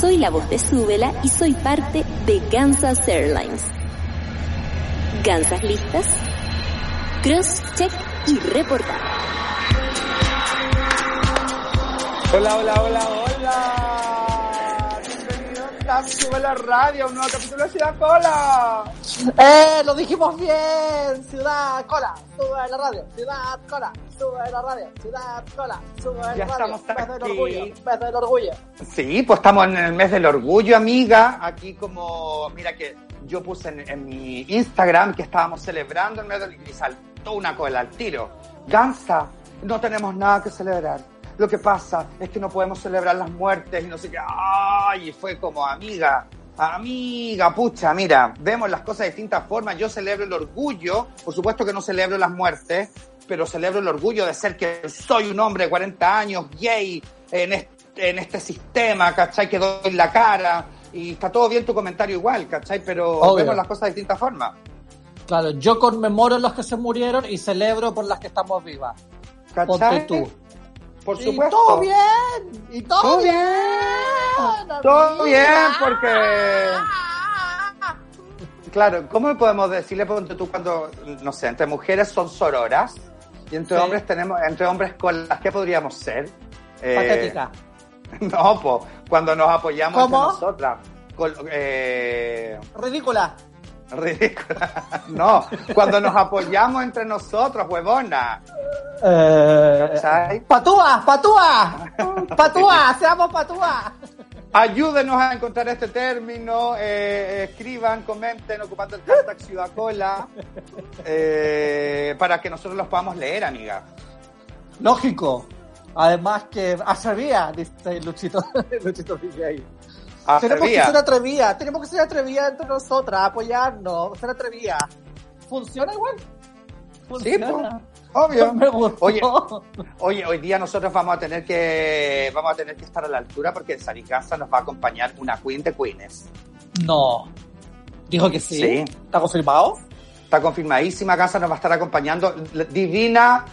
Soy la voz de Súbela y soy parte de Kansas Airlines. ¿Gansas listas? Cross, check y reportar. Hola, hola, hola, hola. Bienvenidos a Sube la Radio, un nuevo capítulo de Ciudad Cola. ¡Eh! ¡Lo dijimos bien! Ciudad Cola, sube la radio. Ciudad Cola, sube la radio. Ciudad Cola, sube la Ya radio. estamos Mes del orgullo, mes del orgullo. Sí, pues estamos en el mes del orgullo, amiga. Aquí como, mira que yo puse en, en mi Instagram que estábamos celebrando el mes del y saltó una cola al tiro. Gansa, no tenemos nada que celebrar. Lo que pasa es que no podemos celebrar las muertes y no sé qué. Ay, fue como amiga. Amiga, pucha, mira, vemos las cosas de distintas formas. Yo celebro el orgullo, por supuesto que no celebro las muertes, pero celebro el orgullo de ser que soy un hombre de 40 años, gay, en este, en este sistema, ¿cachai? Que doy la cara. Y está todo bien tu comentario igual, ¿cachai? Pero Obvio. vemos las cosas de distintas formas. Claro, yo conmemoro los que se murieron y celebro por las que estamos vivas. Ponte ¿Cachai? tú. Por Y supuesto. todo bien, y todo, Todo bien. Todo bien, porque... Claro, ¿cómo podemos decirle, ponte tú, cuando, no sé, entre mujeres son sororas y entre Sí. hombres tenemos, entre hombres colas, ¿qué podríamos ser? Eh, Patética. No, po, cuando nos apoyamos ¿Cómo? entre nosotras. Eh, Ridícula. ridícula. No, cuando nos apoyamos entre nosotros, huevona. Eh, ¿Cachai? patúa, patúa, patúa, seamos patúa. Ayúdenos a encontrar este término, eh, escriban, comenten ocupando el hashtag Ciudad Cola, eh, para que nosotros los podamos leer, amiga. Lógico. Además que atrevía, dice Luchito, Luchito DJ. Ah, Tenemos que Atrevía. ser atrevida, tenemos que ser atrevida entre nosotras, apoyarnos, ser atrevida. ¿Funciona igual? Sí, Funciona. Obvio. Me gustó. Oye, Oye, hoy día nosotros vamos a tener que vamos a tener que estar a la altura porque en Saricasa nos va a acompañar una Queen de Queens. No. Dijo que sí. Sí. ¿Está confirmado? Está confirmadísima, Casa nos va a estar acompañando la divina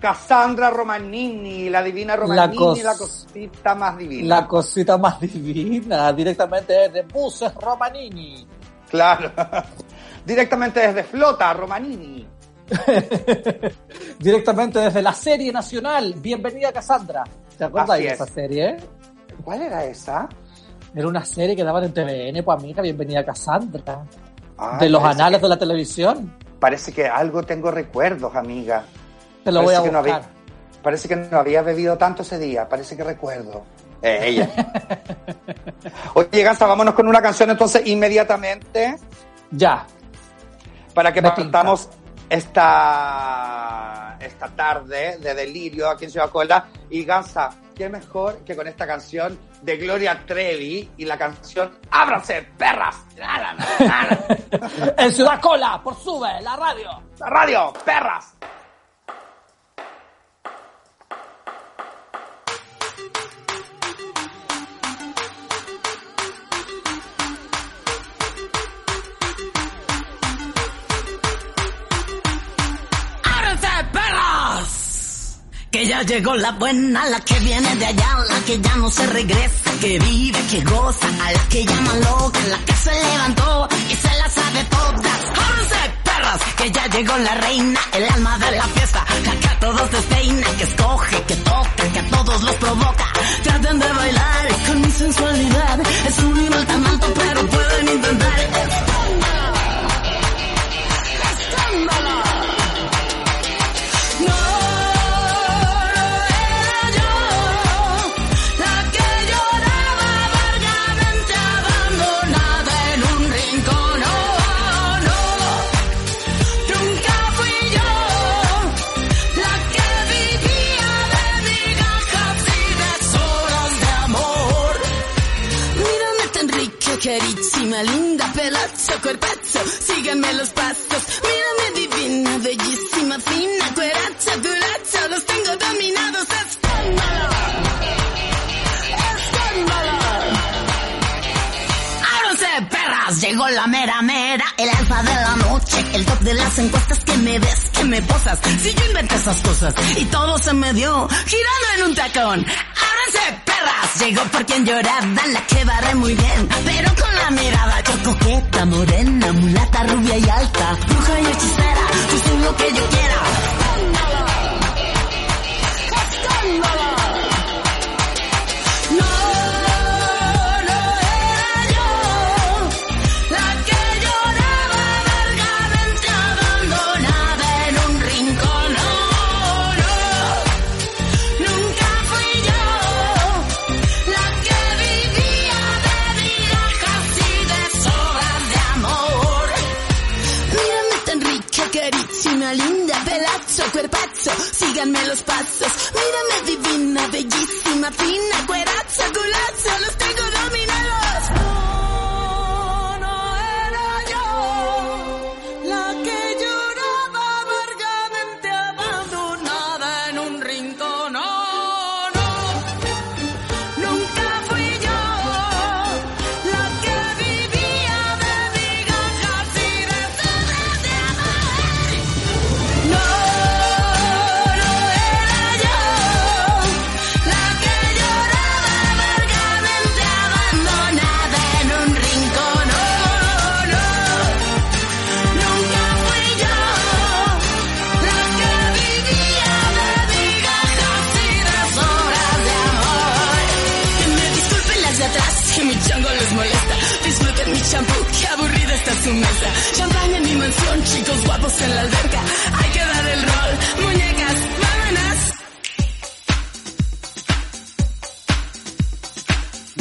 Cassandra Romanini, la divina Romanini, cos- la cosita más divina. La cosita más divina, directamente desde Buses Romanini. Claro. Directamente desde Flota, Romanini. directamente desde la serie nacional. Bienvenida Cassandra. ¿Te acuerdas de es. esa serie? ¿Cuál era esa? Era una serie que daban en TVN, pues amiga, bienvenida Cassandra. Ay, de los parece anales que- de la televisión. Parece que algo tengo recuerdos, amiga. Te lo voy a Parece que no buscar. había- parece que no había bebido tanto ese día. Parece que recuerdo. Eh, ella. Oye, Gansa, vámonos con una canción entonces inmediatamente Ya. para que Me partamos esta, esta tarde de delirio aquí en Ciudad Cola. Y Gansa, qué mejor que con esta canción de Gloria Trevi y la canción ¡Ábranse, perras! En Ciudad Cola, por Sube, la radio. ¡La radio, perras! Que ya llegó la buena, la que viene de allá, la que ya no se regresa, que vive, que goza, a la que llama loca, la que se levantó y se la sabe todas. ¡Jóvense, perras! Que ya llegó la reina, el alma de la fiesta, la que a todos despeina, que escoge, que toca, que a todos los provoca. Traten de bailar con mi sensualidad, es un nivel tan alto, pero pueden intentar. Cuerpazo, síganme los pasos. Mírame divina, bellísima, fina, cueracha, culacha, los tengo dominados, escándalo. Ábranse, perras, llegó la mera mera, el alfa de la noche, el top de las encuestas que me ves, que me posas. Si yo inventé esas cosas y todo se me dio girando en un tacón. Ábranse, perras, llegó por quien lloraba, la que barre muy bien, pero con la mirada yo coqueta, morena, mulata, rubia y alta, bruja y hechicera, yo soy lo que yo quiera. Escándalo. No, no síganme los pasos. Mírame divina, bellísima, fina, cuerazo, culazo, los tengo En chicos guapos en la alberca. Hay que dar el rol, muñecas, vámonos.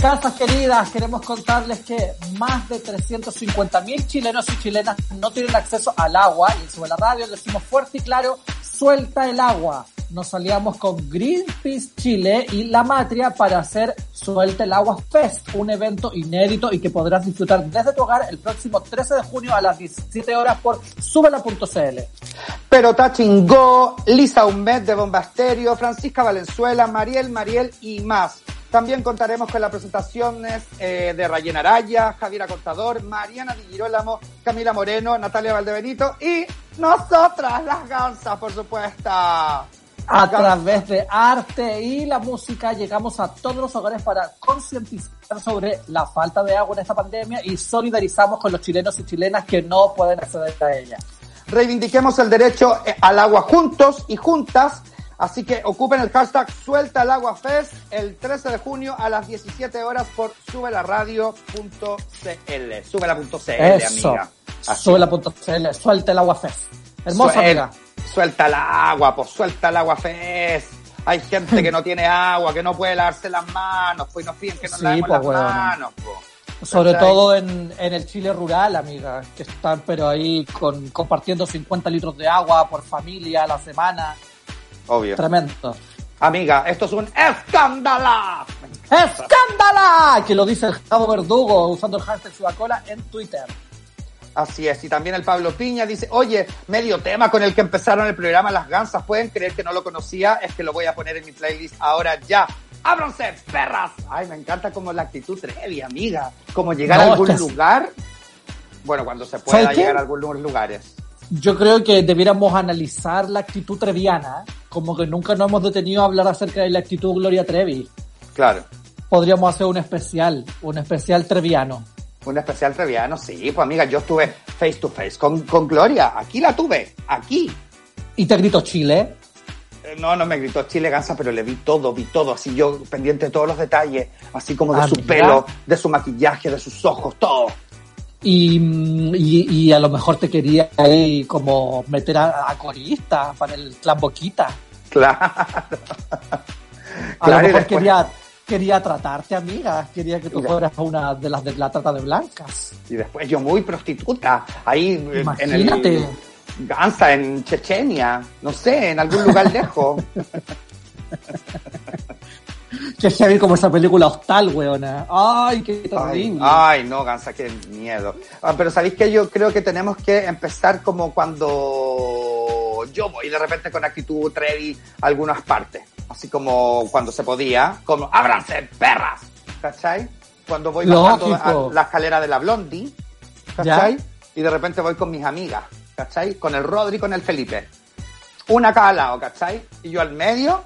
Casas queridas, queremos contarles que más de 350.000 chilenos y chilenas no tienen acceso al agua y sobre la radio decimos fuerte y claro, suelta el agua. Nos aliamos con Greenpeace Chile y La Matria para hacer Suelta el Agua Fest, un evento inédito y que podrás disfrutar desde tu hogar el próximo 13 de junio a las 17 horas por subela.cl. Pero Tachingó, Lisa Humet de Bombasterio, Francisca Valenzuela, Mariel Mariel y más. También contaremos con las presentaciones eh, de Rayen Araya, Javiera Contador, Mariana Di Girolamo, Camila Moreno, Natalia Valdebenito y nosotras, las gansas, por supuesto. A través de arte y la música llegamos a todos los hogares para concientizar sobre la falta de agua en esta pandemia y solidarizamos con los chilenos y chilenas que no pueden acceder a ella. Reivindiquemos el derecho eh, al agua juntos y juntas. Así que ocupen el hashtag Suelta el Agua Fest el 13 de junio a las 17 horas por subelaradio.cl. Subela.cl, amiga. Así. Suela.cl, suelta el agua fest. Hermosa Suel- amiga. Suelta el agua, pues suelta el agua Fest. Hay gente que no tiene agua, que no puede lavarse las manos, pues nos piden que nos Sí, lavemos pues, las manos. pues. Sobre todo en, en el Chile rural, amiga, que están pero ahí con, compartiendo 50 litros de agua por familia a la semana. Obvio. Tremendo. Amiga, esto es un escándalo. ¡Escándala! Que lo dice el Javo Verdugo usando el hashtag Sudacola en Twitter. Así es, y también el Pablo Piña dice, oye, medio tema con el que empezaron el programa Las Gansas, ¿pueden creer que no lo conocía? Es que lo voy a poner en mi playlist ahora ya. ¡Ábranse, perras! Ay, me encanta como la actitud Trevi, amiga. Como llegar No, a algún lugar. Bueno, cuando se pueda llegar a algunos lugares. Yo creo que debiéramos analizar la actitud treviana, como que nunca nos hemos detenido a hablar acerca de la actitud Gloria Trevi. Claro. Podríamos hacer un especial, un especial treviano. Un especial treviano, sí, pues amiga, yo estuve face to face con, con Gloria. Aquí la tuve, aquí. Y te grito Chile. Eh, No, no me gritó Chile Gansa, pero le vi todo, vi todo, así yo pendiente de todos los detalles, así como de Ah, su mira. pelo, de su maquillaje, de sus ojos, todo. Y, mm, y, y a lo mejor te quería ahí como meter a, a corista para el clan Boquita. Claro. A Claro, lo mejor después- quería, quería tratarte, amiga. Quería que tú fueras una de las de la trata de blancas. Y después yo muy prostituta, ahí Imagínate. en el Gansa, en Chechenia, no sé, en algún lugar lejos. Que es heavy como esa película hostal, weona. Ay, qué Ay, terrible. ay, no, Gansa, qué miedo. Ah, pero sabéis que yo creo que tenemos que empezar como cuando yo voy de repente con actitud Trevi a algunas partes. Así como cuando se podía, como ¡ábranse, perras! ¿Cachai? Cuando voy bajando Lógico. a la escalera de la Blondie, ¿cachai? Y de repente voy con mis amigas, ¿cachai? Con el Rodri con el Felipe. Una cada lado, ¿cachai? Y yo al medio,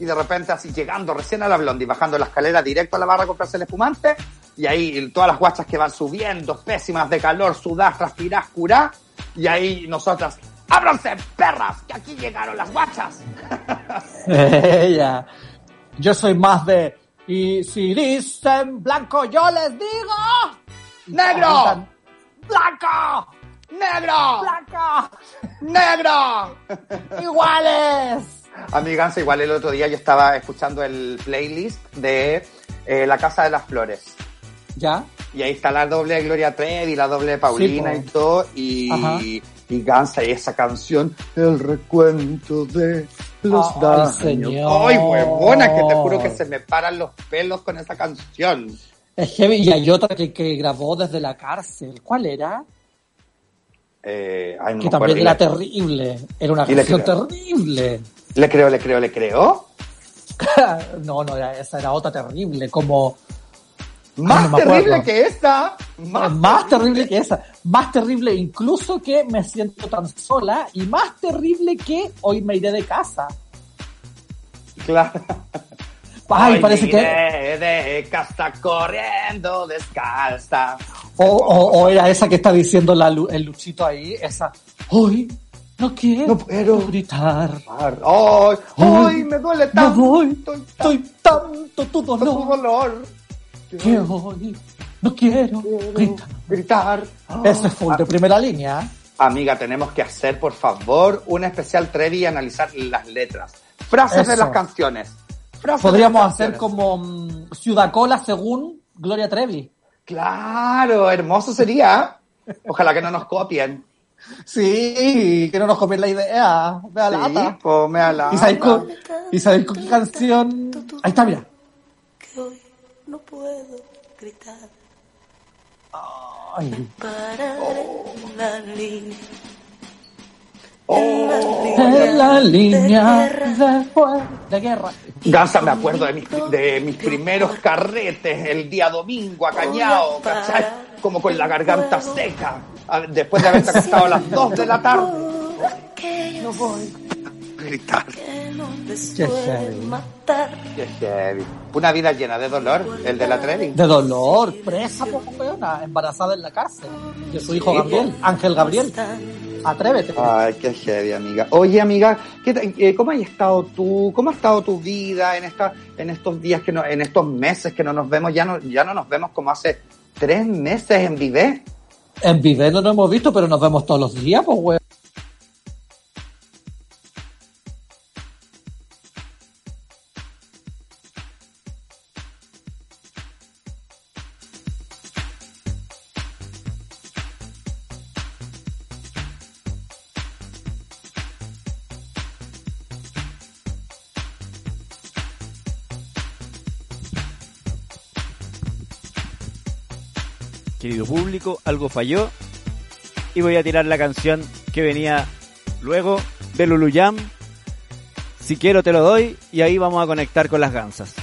y de repente así llegando recién a la Blondie, bajando la escalera directo a la barra a comprarse el espumante, y ahí todas las guachas que van subiendo, pésimas de calor, sudás, transpirás, curás, y ahí nosotras, ¡ábranse, perras! Que aquí llegaron las guachas. Ella. Yo soy más de. Y si dicen blanco, yo les digo. ¡Negro! ¡Blanco! ¡Negro! ¡Blanco! ¡Negro! ¡Iguales! Amiganza, igual el otro día yo estaba escuchando el playlist de eh, La Casa de las Flores. ¿Ya? Y ahí está la doble Gloria Trevi, la doble Paulina Sí, y todo. Y, Ajá. Y Gansa y esa canción, El recuento de los Ay, daños. señor. Ay, huevona, que te juro que se me paran los pelos con esa canción. Es heavy. Y hay otra que, que grabó desde la cárcel. ¿Cuál era? Eh, ay, no que también era terrible. Era una canción terrible. le, creo, le creo, le creo. no, no, esa era otra terrible. Como. Más no me terrible que esa. Más, Más terrible que esa. Más terrible incluso que me siento tan sola. Y más terrible que hoy me iré de casa. Claro. Ay, Hoy parece que. iré de casa corriendo descalza. O, o, o era esa que está diciendo la, el Luchito ahí. Esa. Hoy no quiero No puedo. gritar. Ay, ay, me duele tanto. voy. tanto Estoy tanto tu tu dolor. Dolor. Que hoy no quiero gritar. Gritar. Ese es full de primera línea. Amiga, tenemos que hacer, por favor, un especial Trevi y analizar las letras. Frases de Eso. las canciones. Frases Podríamos las hacer como mm, Ciudad Cola según Gloria Trevi. Claro, hermoso sería. Ojalá que no nos copien. Sí, que no nos copien la idea. Vea la Sí, lata. pues me. ¿Y sabéis con, ¿Y sabéis con qué canción? Ahí está, mira. No puedo gritar. Ay. Parar en la línea. Oh. En la línea de, de guerra. Gansa, me acuerdo de mis, de mis primeros carretes el día domingo acañado, ¿cachai? Como con la garganta seca, a- después de haberte acostado a las 2 de la tarde. Que yo Gritar. Que no les Qué puede heavy. matar. Qué heavy. Una vida llena de dolor, el de la Trevi. De dolor, presa por weona, embarazada en la cárcel. De su hijo Sí, Gabriel, Ángel Gabriel. Atrévete. Ay, qué heavy, amiga. Oye, amiga, ¿qué te- eh, ¿cómo has estado tú? ¿Cómo ha estado tu vida en esta, en estos días que no, en estos meses que no nos vemos? Ya no, ya no nos vemos como hace tres meses en Vive. En Vive no nos hemos visto, pero nos vemos todos los días, pues weón. Público, algo falló y voy a tirar la canción que venía luego de Lulu Jam. Si quiero te lo doy y ahí vamos a conectar con las gansas.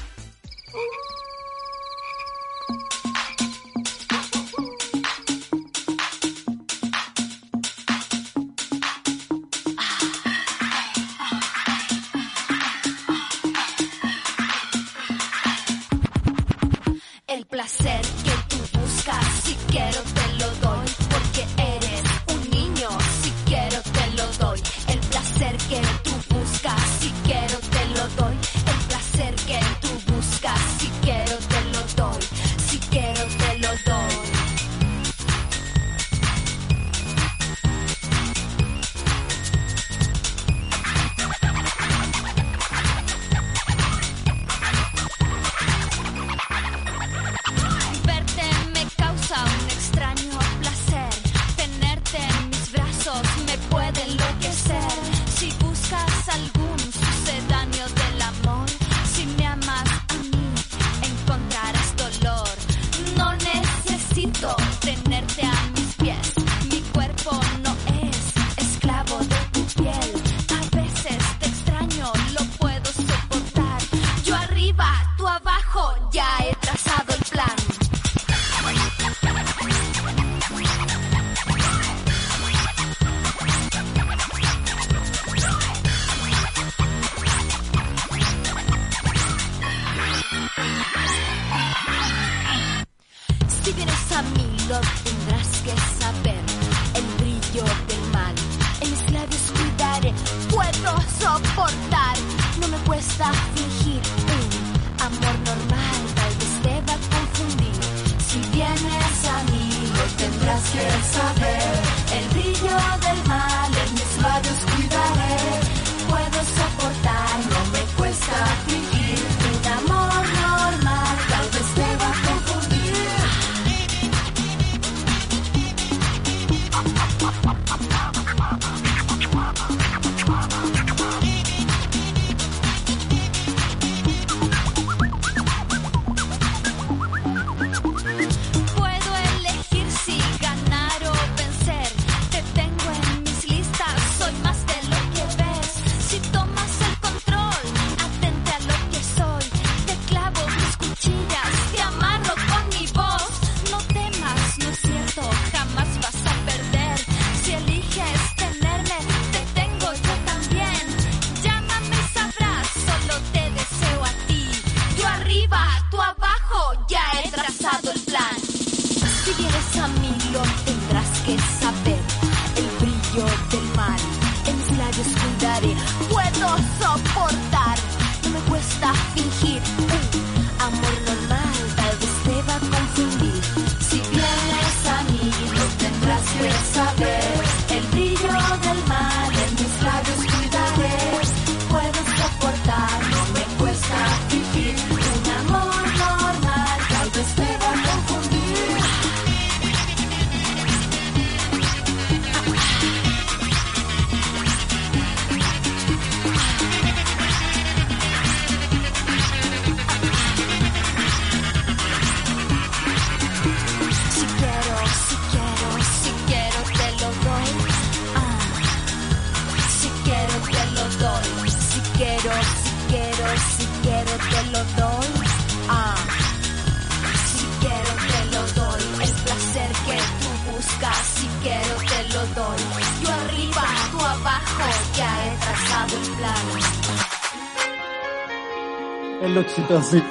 Luchito, sí.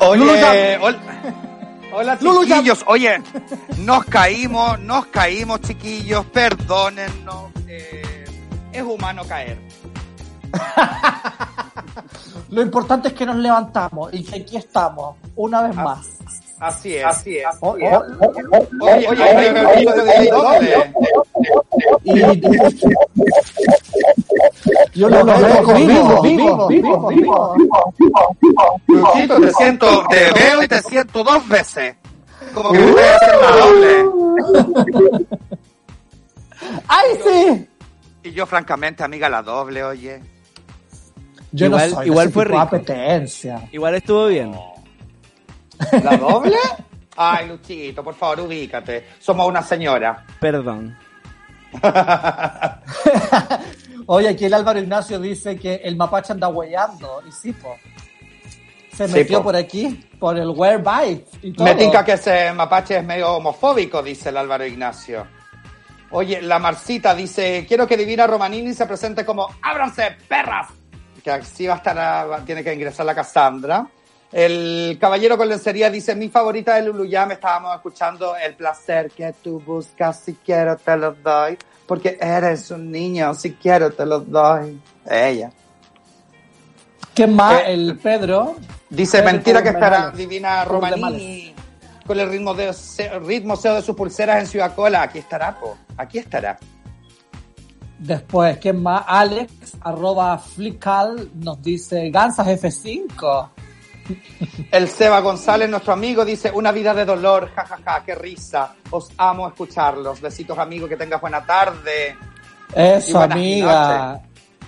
Oye, hola Jam. chiquillos. Oye, nos caímos, nos caímos chiquillos, perdónennos. eh, es humano caer. Lo importante es que nos levantamos y que aquí estamos, una vez más. Así es, así es. Oh, oh, oh, oh, Oye, oye, oye, oye, oye, doble. y, y- yo lo veo vivo, vivo, vivo, vivo. Luchito, te siento, te veo y te siento dos veces. Como que voy a hacer la doble. ¡Ay, sí! Y yo, francamente, amiga, la doble, oye. Yo Igual- no soy igual fue rico. apetencia. Igual estuvo bien. ¿La doble? Ay, Luchito, por favor, ubícate. Somos una señora. Perdón. Oye, aquí el Álvaro Ignacio dice que el mapache anda hueando. Y sí, po. Se Sí, metió po. por aquí, por el Where Bite y todo. Me tinca que ese mapache es medio homofóbico, dice el Álvaro Ignacio. Oye, la Marcita dice, quiero que Divina Romanini se presente como ¡Ábranse, perras! Que así va a estar, a- tiene que ingresar la Cassandra. El caballero con lencería dice, mi favorita de Luluyam, estábamos escuchando El placer que tú buscas, si quiero te lo doy, porque eres un niño, si quiero te lo doy. Ella. ¿Qué más? Eh, el Pedro. Dice, Pedro mentira que estará. Divina Romanini con el ritmo de ritmo SEO de sus pulseras en Ciudad Cola. Aquí estará, po. Aquí estará. Después, ¿qué más? Alex, arroba Flickal, nos dice Gansas F5. El Seba González, nuestro amigo, dice, una vida de dolor, jajaja, qué risa. Os amo escucharlos. Besitos, amigo, que tengas buena tarde. Y Eso, buenas amiga.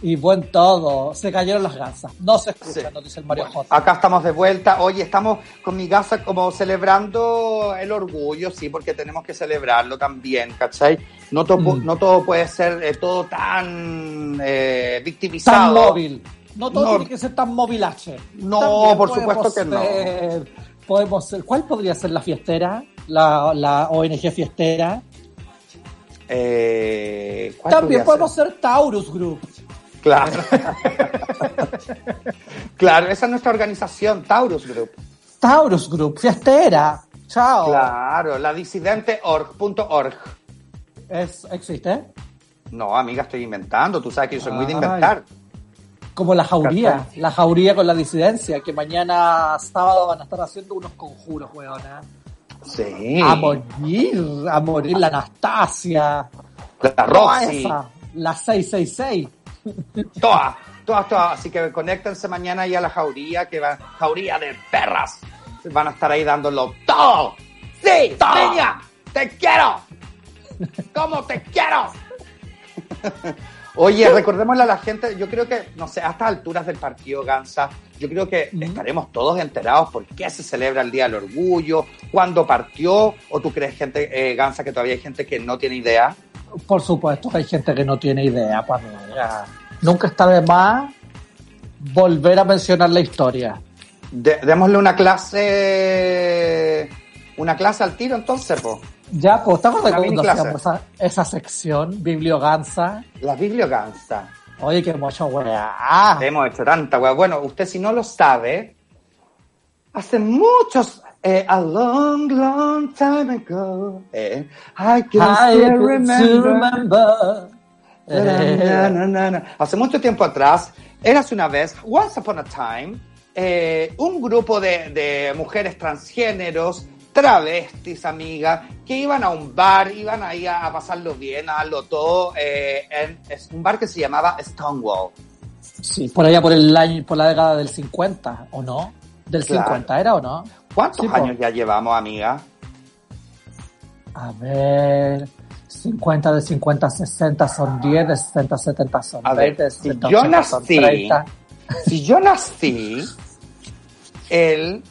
Y buen todo. Se cayeron las gansas. No se escucha, Sí. nos dice el Mario Bueno, J. acá estamos de vuelta. Oye, estamos con mi casa como celebrando el orgullo, sí, porque tenemos que celebrarlo también, ¿cachai? No, to- Mm. no todo puede ser eh, todo tan eh, Tan victimizado. móvil. No todo No. tiene que ser tan movilache. No, También por supuesto que no. ser- Podemos ser, ¿Cuál podría ser la fiestera? La, la ONG fiestera. Eh, ¿cuál También podemos ser Taurus Group. ser? Claro. claro, esa es nuestra organización, Taurus Group. Taurus Group, fiestera. Chao. Claro, la disidenteorg.org. ¿Existe? No, amiga, estoy inventando. Tú sabes que yo soy muy de inventar. Como la jauría, la jauría con la disidencia, que mañana sábado van a estar haciendo unos conjuros, weona. Sí. A morir, a morir la Anastasia. La esa, la 666. Todas, todas, todas. Así que conéctense mañana ahí a la jauría, que va, jauría de perras. Van a estar ahí dándolo todo. Sí, niña, te quiero. ¿Cómo te quiero? Oye, recordémosle a la gente, yo creo que, no sé, a estas alturas del partido Gansa, yo creo que estaremos todos enterados por qué se celebra el Día del Orgullo, cuándo partió, o tú crees, gente, eh, Gansa, que todavía hay gente que no tiene idea. Por supuesto que hay gente que no tiene idea, pues mira, nunca está de más volver a mencionar la historia. De- démosle una clase, una clase al tiro entonces, po. Ya, pues, ¿te acuerdas cuando hacíamos esa, esa sección, Biblioganza? La biblioganza. Oye, qué mucho weá. Hemos hecho tanta weá. Bueno, usted si no lo sabe, hace muchos, eh, a long, long time ago, eh, I can still remember. remember. Eh, na, na, na. Hace mucho tiempo atrás, eras una vez, once upon a time, eh, un grupo de, de mujeres transgéneros, travestis, amiga, que iban a un bar, iban ahí a, a pasarlo bien, a darlo todo, eh, en es un bar que se llamaba Stonewall. sí, por allá por el año, por la década del 50, ¿o no? Del Claro. 50, ¿era o no? ¿Cuántos Sí, po. años ya llevamos, amiga? A ver, 50 de 50 a 60 son 10, de 60 a 70 son A ver, 20, de si 60 a yo 80 son nací- 30. Si yo nací el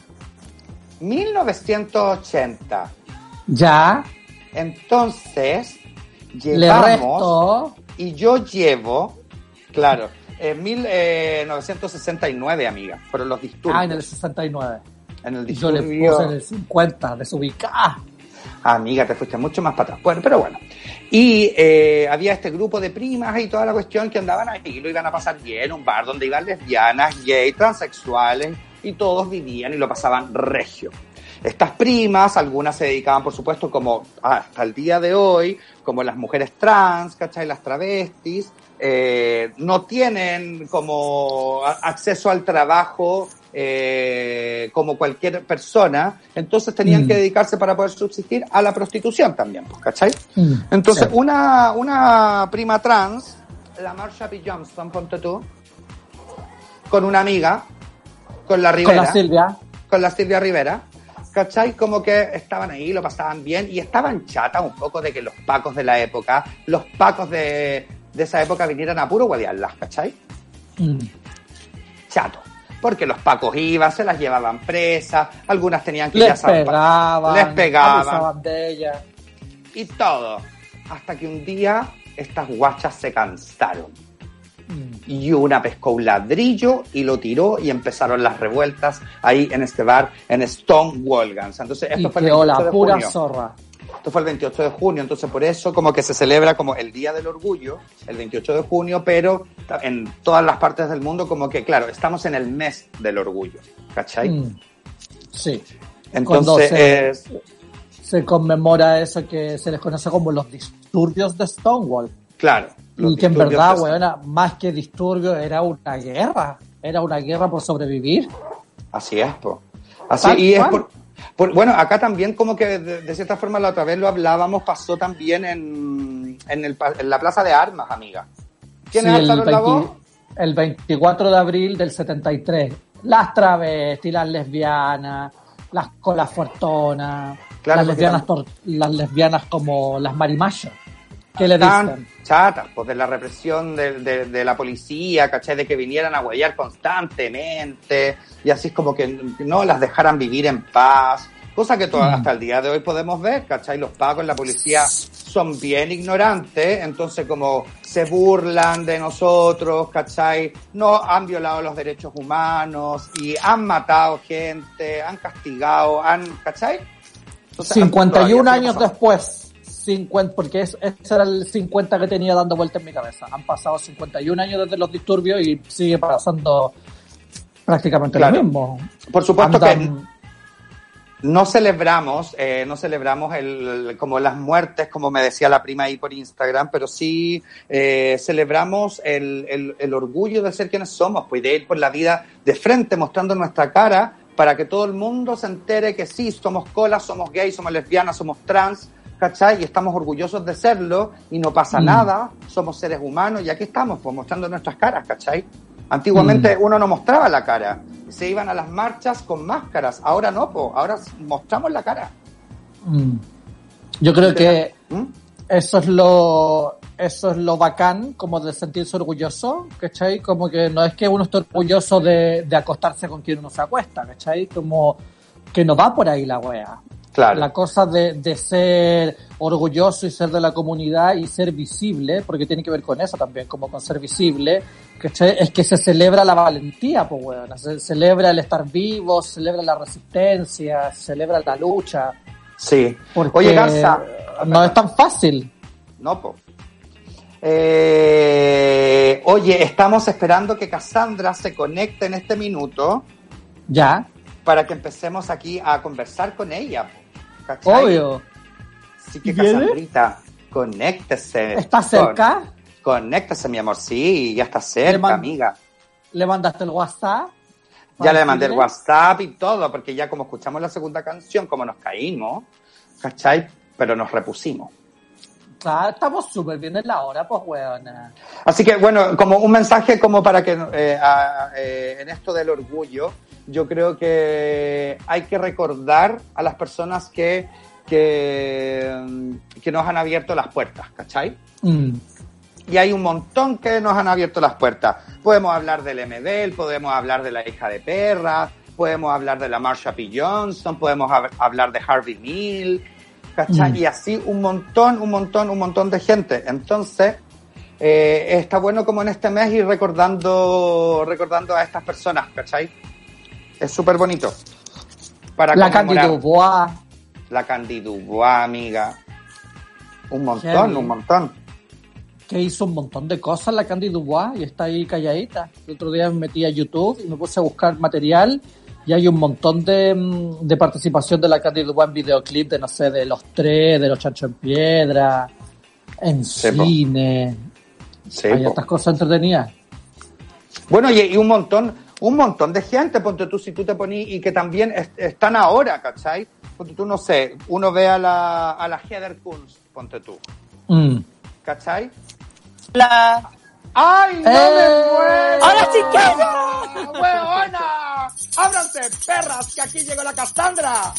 1980, Ya, entonces le llevamos y yo llevo, claro, en 1969, amiga, fueron los disturbios. ah, en el 69. en el Y yo le disturbio. puse en el 50, desubicada. Amiga, te fuiste mucho más para atrás. Bueno, pero bueno. Y eh, había este grupo de primas y toda la cuestión que andaban ahí, lo iban a pasar bien, un bar donde iban lesbianas, gay, transexuales, y todos vivían y lo pasaban regio. Estas primas, algunas se dedicaban, por supuesto, como hasta el día de hoy, como las mujeres trans, ¿cachai? Las travestis, eh, no tienen como acceso al trabajo eh, como cualquier persona, entonces tenían Mm. que dedicarse para poder subsistir a la prostitución también, pues, ¿cachai? Mm, Entonces, sí. una, una prima trans, la Marsha P. Johnston, ponte tú, con una amiga, con la Con Rivera, la Silvia. con la Silvia Rivera, ¿cachai? Como que estaban ahí, lo pasaban bien y estaban chatas un poco de que los pacos de la época, los pacos de, de esa época vinieran a puro guadiarlas, ¿cachai? Mm. Chato. Porque los pacos iban, se las llevaban presas, algunas tenían que ir a pegaban. les pegaban de ella. y todo. Hasta que un día estas guachas se cansaron. Y una pescó un ladrillo y lo tiró y empezaron las revueltas ahí en este bar, en Stonewall Guns. Entonces, esto Y fue el quedó 28 la de pura junio. zorra. Esto fue el 28 de junio, entonces por eso como que se celebra como el Día del Orgullo, el 28 de junio, pero en todas las partes del mundo como que, claro, estamos en el mes del orgullo, ¿cachai? Mm. Sí. Entonces se- es, Se conmemora eso que se les conoce como los disturbios de Stonewall. claro. Los Y que en verdad, weona, más que disturbio, era una guerra. Era una guerra por sobrevivir. Así es, po. Así, y es por, por- bueno, acá también como que de, de cierta forma la otra vez lo hablábamos, pasó también en, en, el, en la Plaza de Armas, amiga. ¿Quiénes Sí, el, alzaron la voz? 20 el 24 de abril del 73. Las travestis, las lesbianas, las colas fortonas, Claro, las, lesbianas las lesbianas como las marimachos. ¿Qué le Tan chatas, pues de la represión de, de- de la policía, ¿cachai? De que vinieran a huellar constantemente y así es como que no las dejaran vivir en paz. Cosa que to- Mm. hasta el día de hoy podemos ver, ¿cachai? Los pacos, la policía son bien ignorantes, entonces como se burlan de nosotros, ¿cachai? No han violado los derechos humanos y han matado gente, han castigado, han, ¿cachai? Entonces, 51 todavía años después, 50, porque es- ese era el 50 que tenía dando vuelta en mi cabeza. Han pasado 51 años desde los disturbios y sigue pasando prácticamente Claro. lo mismo. Por supuesto que no celebramos, eh, no celebramos el, el- como las muertes, como me decía la prima ahí por Instagram, pero sí eh, celebramos el, el- el orgullo de ser quienes somos, pues de ir por la vida de frente, mostrando nuestra cara, para que todo el mundo se entere que sí, somos colas, somos gays, somos lesbianas, somos trans, ¿cachai? Y estamos orgullosos de serlo y no pasa Mm. nada, somos seres humanos y aquí estamos, pues mostrando nuestras caras, ¿cachai? Antiguamente uno no mostraba la cara, se iban a las marchas con máscaras, ahora no, pues, ahora mostramos la cara. Mm. Yo creo que ¿Mm? eso es lo eso es lo bacán como de sentirse orgulloso ¿cachai? como que no es que uno esté orgulloso de, de acostarse con quien uno se acuesta ¿cachai? como que no va por ahí la wea Claro. la cosa de, de ser orgulloso y ser de la comunidad y ser visible, porque tiene que ver con eso también, como con ser visible, ¿cachai? es que se celebra la valentía, pues weón, se celebra el estar vivo, se celebra la resistencia, se celebra la lucha, Sí. porque Oye, Garza. no es tan fácil. No, po. Eh, oye, estamos esperando que Cassandra se conecte en este minuto Ya, para que empecemos aquí a conversar con ella. po. ¿Cachai? obvio. Así que ¿Viene? Cassandrita, conéctese. ¿Está cerca? Con- conéctese, mi amor. Sí, ya está cerca, Le amiga. ¿Le mandaste el WhatsApp? Ya le mandé el. WhatsApp y todo, porque ya como escuchamos la segunda canción, como nos caímos, ¿cachai? Pero nos repusimos. Claro, estamos súper bien en la hora, pues weona. Así que, bueno, como un mensaje como para que eh, a- eh, en esto del orgullo, yo creo que hay que recordar a las personas que, que, mm, que nos han abierto las puertas, ¿cachai? Mm. Y hay un montón que nos han abierto las puertas. Podemos hablar del MBL, podemos hablar de la hija de perra, podemos hablar de la Marsha P. Johnson, podemos hab- hablar de Harvey Mill, ¿cachai? Mm. Y así un montón, un montón, un montón de gente. Entonces, eh, está bueno como en este mes ir recordando, recordando a estas personas, ¿cachai? Es súper bonito. Para La. Candy Dubois. La Candy Dubois, amiga. Un montón, un montón. que hizo un montón de cosas la Candy Dubois y está ahí calladita. El otro día me metí a YouTube y me puse a buscar material y hay un montón de, mm, de participación de la Candy Dubois en videoclip de, no sé, de Los Tres, de Los Chancho en Piedra, en cine. Sí, hay otras cosas entretenidas. Bueno, y, y un montón, un montón de gente, ponte tú, si tú te poní, y que también es- están ahora, ¿cachai? Ponte tú, no sé, uno ve a la, a la Heather Kunz, ponte tú, Mm. ¿cachai? Hola. ¡Ay, no ¡Eh! me muero! ¡Hola, chiquillos! ¡Huevona! ¡Ábranse, perras, que aquí llegó la Cassandra!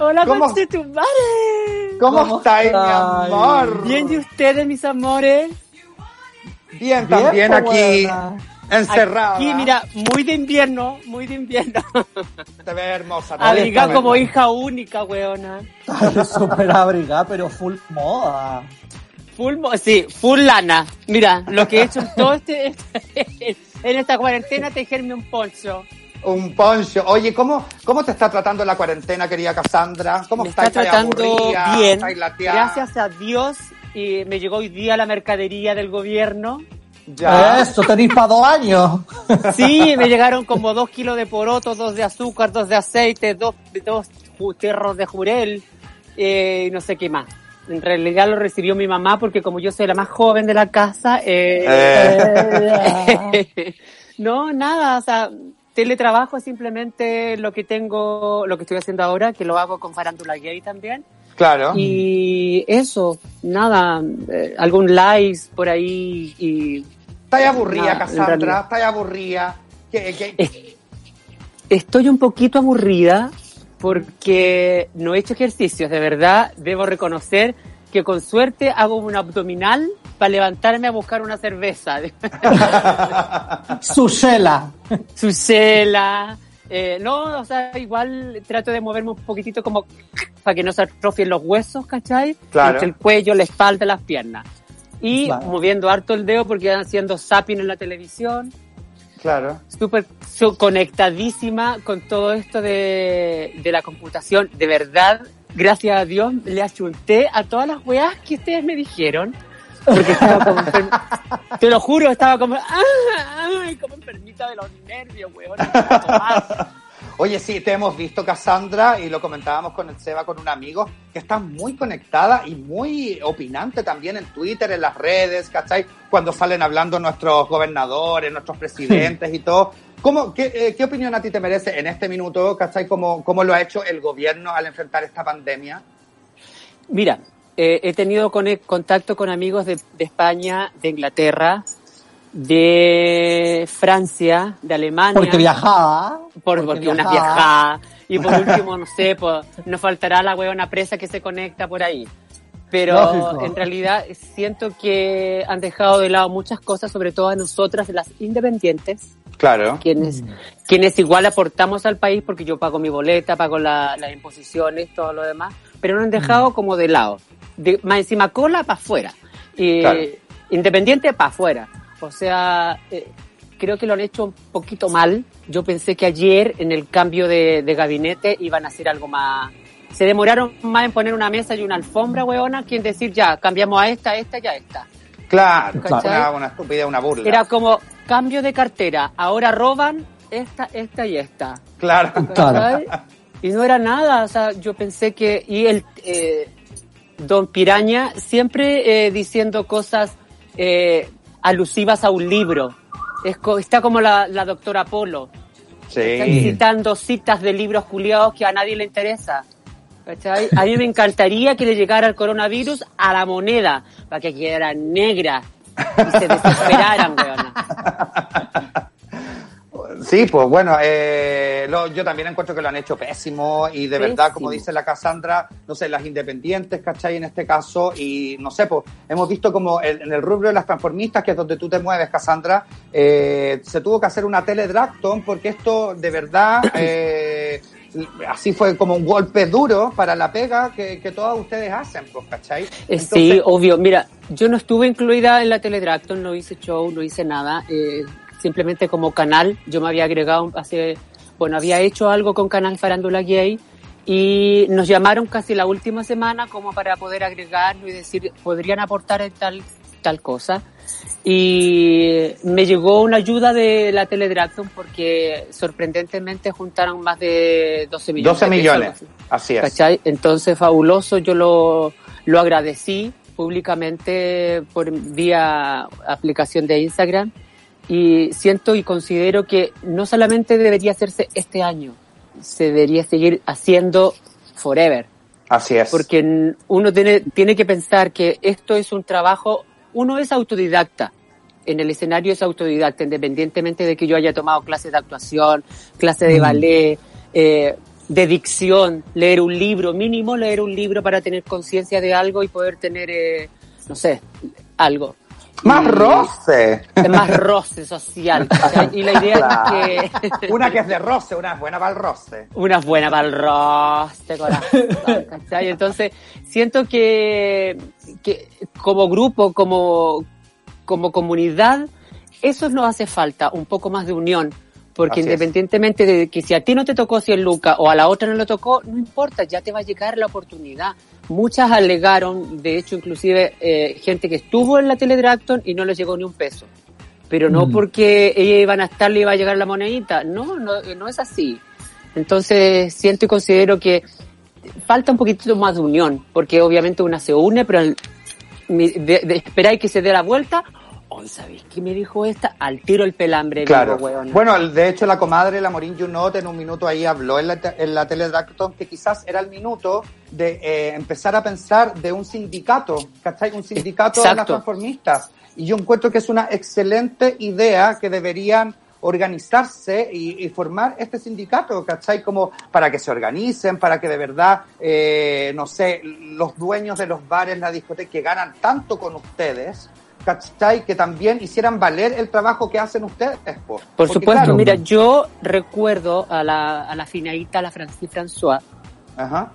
Hola, ¿Cómo? conchetumare. ¿Cómo, ¿Cómo estáis, mi amor? Bien, ¿y ustedes, mis amores? Bien, también po, aquí, buena. encerrada. Aquí, mira, muy de invierno, muy de invierno. Te ves hermosa. Abrigada como hija única, weona. Está súper abrigada, pero full moda. Full, mo- sí, full lana. Mira, lo que he hecho en todo este, en esta cuarentena, tejerme un poncho. Un poncho. Oye, ¿cómo, ¿cómo te está tratando la cuarentena, querida Cassandra? ¿Cómo Me está ¿Estás tratando aburrida? bien. Gracias a Dios. Y me llegó hoy día la mercadería del gobierno. Ya. Eso, tenéis para dos años. Sí, me llegaron como dos kilos de poroto, dos de azúcar, dos de aceite, dos, dos terros de jurel, eh, y no sé qué más. En realidad lo recibió mi mamá porque como yo soy la más joven de la casa, eh, Eh. no, nada, o sea, teletrabajo es simplemente lo que tengo, lo que estoy haciendo ahora, que lo hago con Farándula Gay también. Claro. Y eso, nada, eh, algún live por ahí y ¿Estás aburrida, Cassandra? ¿Estás aburrida? ¿Qué, qué- Es- Estoy un poquito aburrida porque no he hecho ejercicios, de verdad. Debo reconocer que con suerte hago un abdominal para levantarme a buscar una cerveza. Sushela. Sucela. Eh, no, o sea, igual trato de moverme un poquitito como para que no se atrofien los huesos, ¿cachai? Claro. Entre el cuello, la espalda, las piernas. Y Claro. moviendo harto el dedo porque haciendo zapping en la televisión. Claro. súper conectadísima con todo esto de, de la computación. De verdad, gracias a Dios, le achunté a todas las weas que ustedes me dijeron. Porque estaba como Te lo juro, estaba como... ¡Ay! Como enfermita de los nervios, weón. Oye, sí, te hemos visto, Cassandra, y lo comentábamos con el Seba, con un amigo, que está muy conectada y muy opinante también en Twitter, en las redes, ¿cachai? Cuando salen hablando nuestros gobernadores, nuestros presidentes y todo. ¿Cómo, qué, eh, ¿Qué opinión a ti te merece en este minuto, ¿cachai? ¿Cómo, ¿Cómo lo ha hecho el gobierno al enfrentar esta pandemia? Mira, eh, he tenido con- contacto con amigos de, de España, de Inglaterra, de Francia, de Alemania. Porque viajaba. Por, porque una viajada. Y por último, no sé, pues, nos faltará la huevona presa que se conecta por ahí. Pero Lógico. en realidad siento que han dejado de lado muchas cosas, sobre todo a nosotras, las independientes, Claro. quienes, quienes igual aportamos al país porque yo pago mi boleta, pago la- las imposiciones, todo lo demás, pero nos han dejado como de lado. De, más encima cola para afuera. Y Claro. independiente para afuera. O sea, eh, creo que lo han hecho un poquito mal. Yo pensé que ayer en el cambio de, de gabinete iban a hacer algo más... Se demoraron más en poner una mesa y una alfombra, weona, que en decir ya, cambiamos a esta, a esta y a esta. Claro, una, una estupidez, una burla. Era como cambio de cartera, ahora roban esta, esta y esta. Claro. Claro. Y no era nada, o sea, yo pensé que, y el, eh, don Piraña siempre eh, diciendo cosas eh, alusivas a un libro. Es co- está como la, la doctora Polo. Sí. citando citas de libros culiados que a nadie le interesa. ¿Cachai? A mí me encantaría que le llegara el coronavirus a la moneda, para que quedara negra y se desesperaran, weona. Sí, pues bueno, eh, lo- yo también encuentro que lo han hecho pésimo y de verdad, como dice la Cassandra, no sé, las independientes, ¿cachai? En este caso, y no sé, pues hemos visto como el- en el rubro de las transformistas, que es donde tú te mueves, Cassandra, eh, se tuvo que hacer una teledracton porque esto de verdad, eh, así fue como un golpe duro para la pega que, que todas ustedes hacen, pues, ¿cachai? Eh, sí, obvio. Mira, yo no estuve incluida en la Teledracton, no hice show, no hice nada. eh, simplemente como canal, yo me había agregado hace, bueno, había hecho algo con Canal Farándula Gay y nos llamaron casi la última semana como para poder agregarlo y decir, podrían aportar en tal, tal cosa. Y me llegó una ayuda de la Teledracton porque sorprendentemente juntaron más de 12 millones. 12 de pesos, millones, así. es. ¿Cachai? Entonces, fabuloso, yo lo, lo agradecí públicamente por vía aplicación de Instagram y siento y considero que no solamente debería hacerse este año, se debería seguir haciendo forever, Así es. porque uno tiene, tiene que pensar que esto es un trabajo, uno es autodidacta, en el escenario es autodidacta, independientemente de que yo haya tomado clases de actuación, clases de Mm. ballet, eh, de dicción, leer un libro, mínimo leer un libro para tener conciencia de algo y poder tener, eh, no sé, algo. Más Y- roce. es más roce social. Y la idea es que Una que es de roce, una es buena para el roce. una buena para el roce, corazón, ¿cachai? Entonces, siento que, que como grupo, como, como comunidad, eso nos hace falta, un poco más de unión. Porque Así es. independientemente de que si a ti no te tocó 100 lucas o a la otra no le tocó, no importa, ya te va a llegar la oportunidad. Muchas alegaron, de hecho, inclusive eh, gente que estuvo en la Teledracton y no les llegó ni un peso. Pero no Mm. porque ellas iban a estar, le iba a llegar la monedita. No, no, no es así. Entonces siento y considero que falta un poquitito más de unión, porque obviamente una se une, pero mi- de, de esperar que se dé la vuelta, hoy sabéis qué me dijo esta, al tiro el pelambre, Claro. digo. Bueno, de hecho, la comadre, la Morín Junot, en un minuto ahí habló en la, en la Teledracton que quizás era el minuto de eh, empezar a pensar de un sindicato, ¿cachai? Un sindicato de las Exacto. transformistas. Y yo encuentro que es una excelente idea que deberían organizarse y, y formar este sindicato, ¿cachai? Como para que se organicen, para que de verdad, eh, no sé, los dueños de los bares, la discoteca, que ganan tanto con ustedes, ¿cachai? Que también hicieran valer el trabajo que hacen ustedes, po. Por Porque, supuesto, claro, mira, yo recuerdo a la, a la finadita, a la Francis François, Ajá.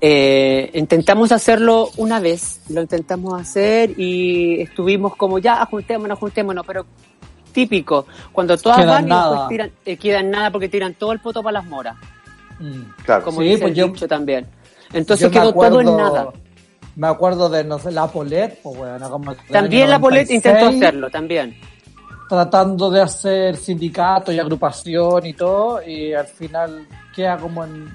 Eh, intentamos hacerlo una vez, lo intentamos hacer y estuvimos como ya, ajustémonos, ajustémonos, pero típico, cuando todas Queda van y nada. tiran, eh, quedan nada porque tiran todo el poto para las moras, Mm. Claro. como Sí, dice pues el yo- dicho también. Entonces Yo quedó todo en nada. Me acuerdo de, no sé, la Polet, pues bueno, como También la Polet 96, intentó hacerlo, también. tratando de hacer sindicato y agrupación y todo, y al final queda como en...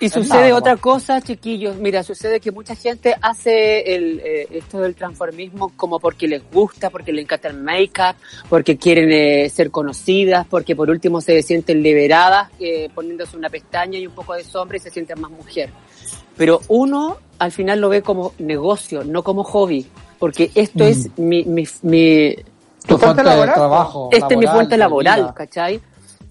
Y en sucede nada, otra cosa, chiquillos. Mira, sucede que mucha gente hace el, eh, esto del transformismo como porque les gusta, porque les encanta el make-up, porque quieren eh, ser conocidas, porque por último se sienten liberadas eh, poniéndose una pestaña y un poco de sombra y se sienten más mujer. Pero uno al final lo ve como negocio, no como hobby, porque esto Mm. es mi, mi, mi, Tu fuente laboral, trabajo. este es mi fuente laboral, vida. ¿cachai?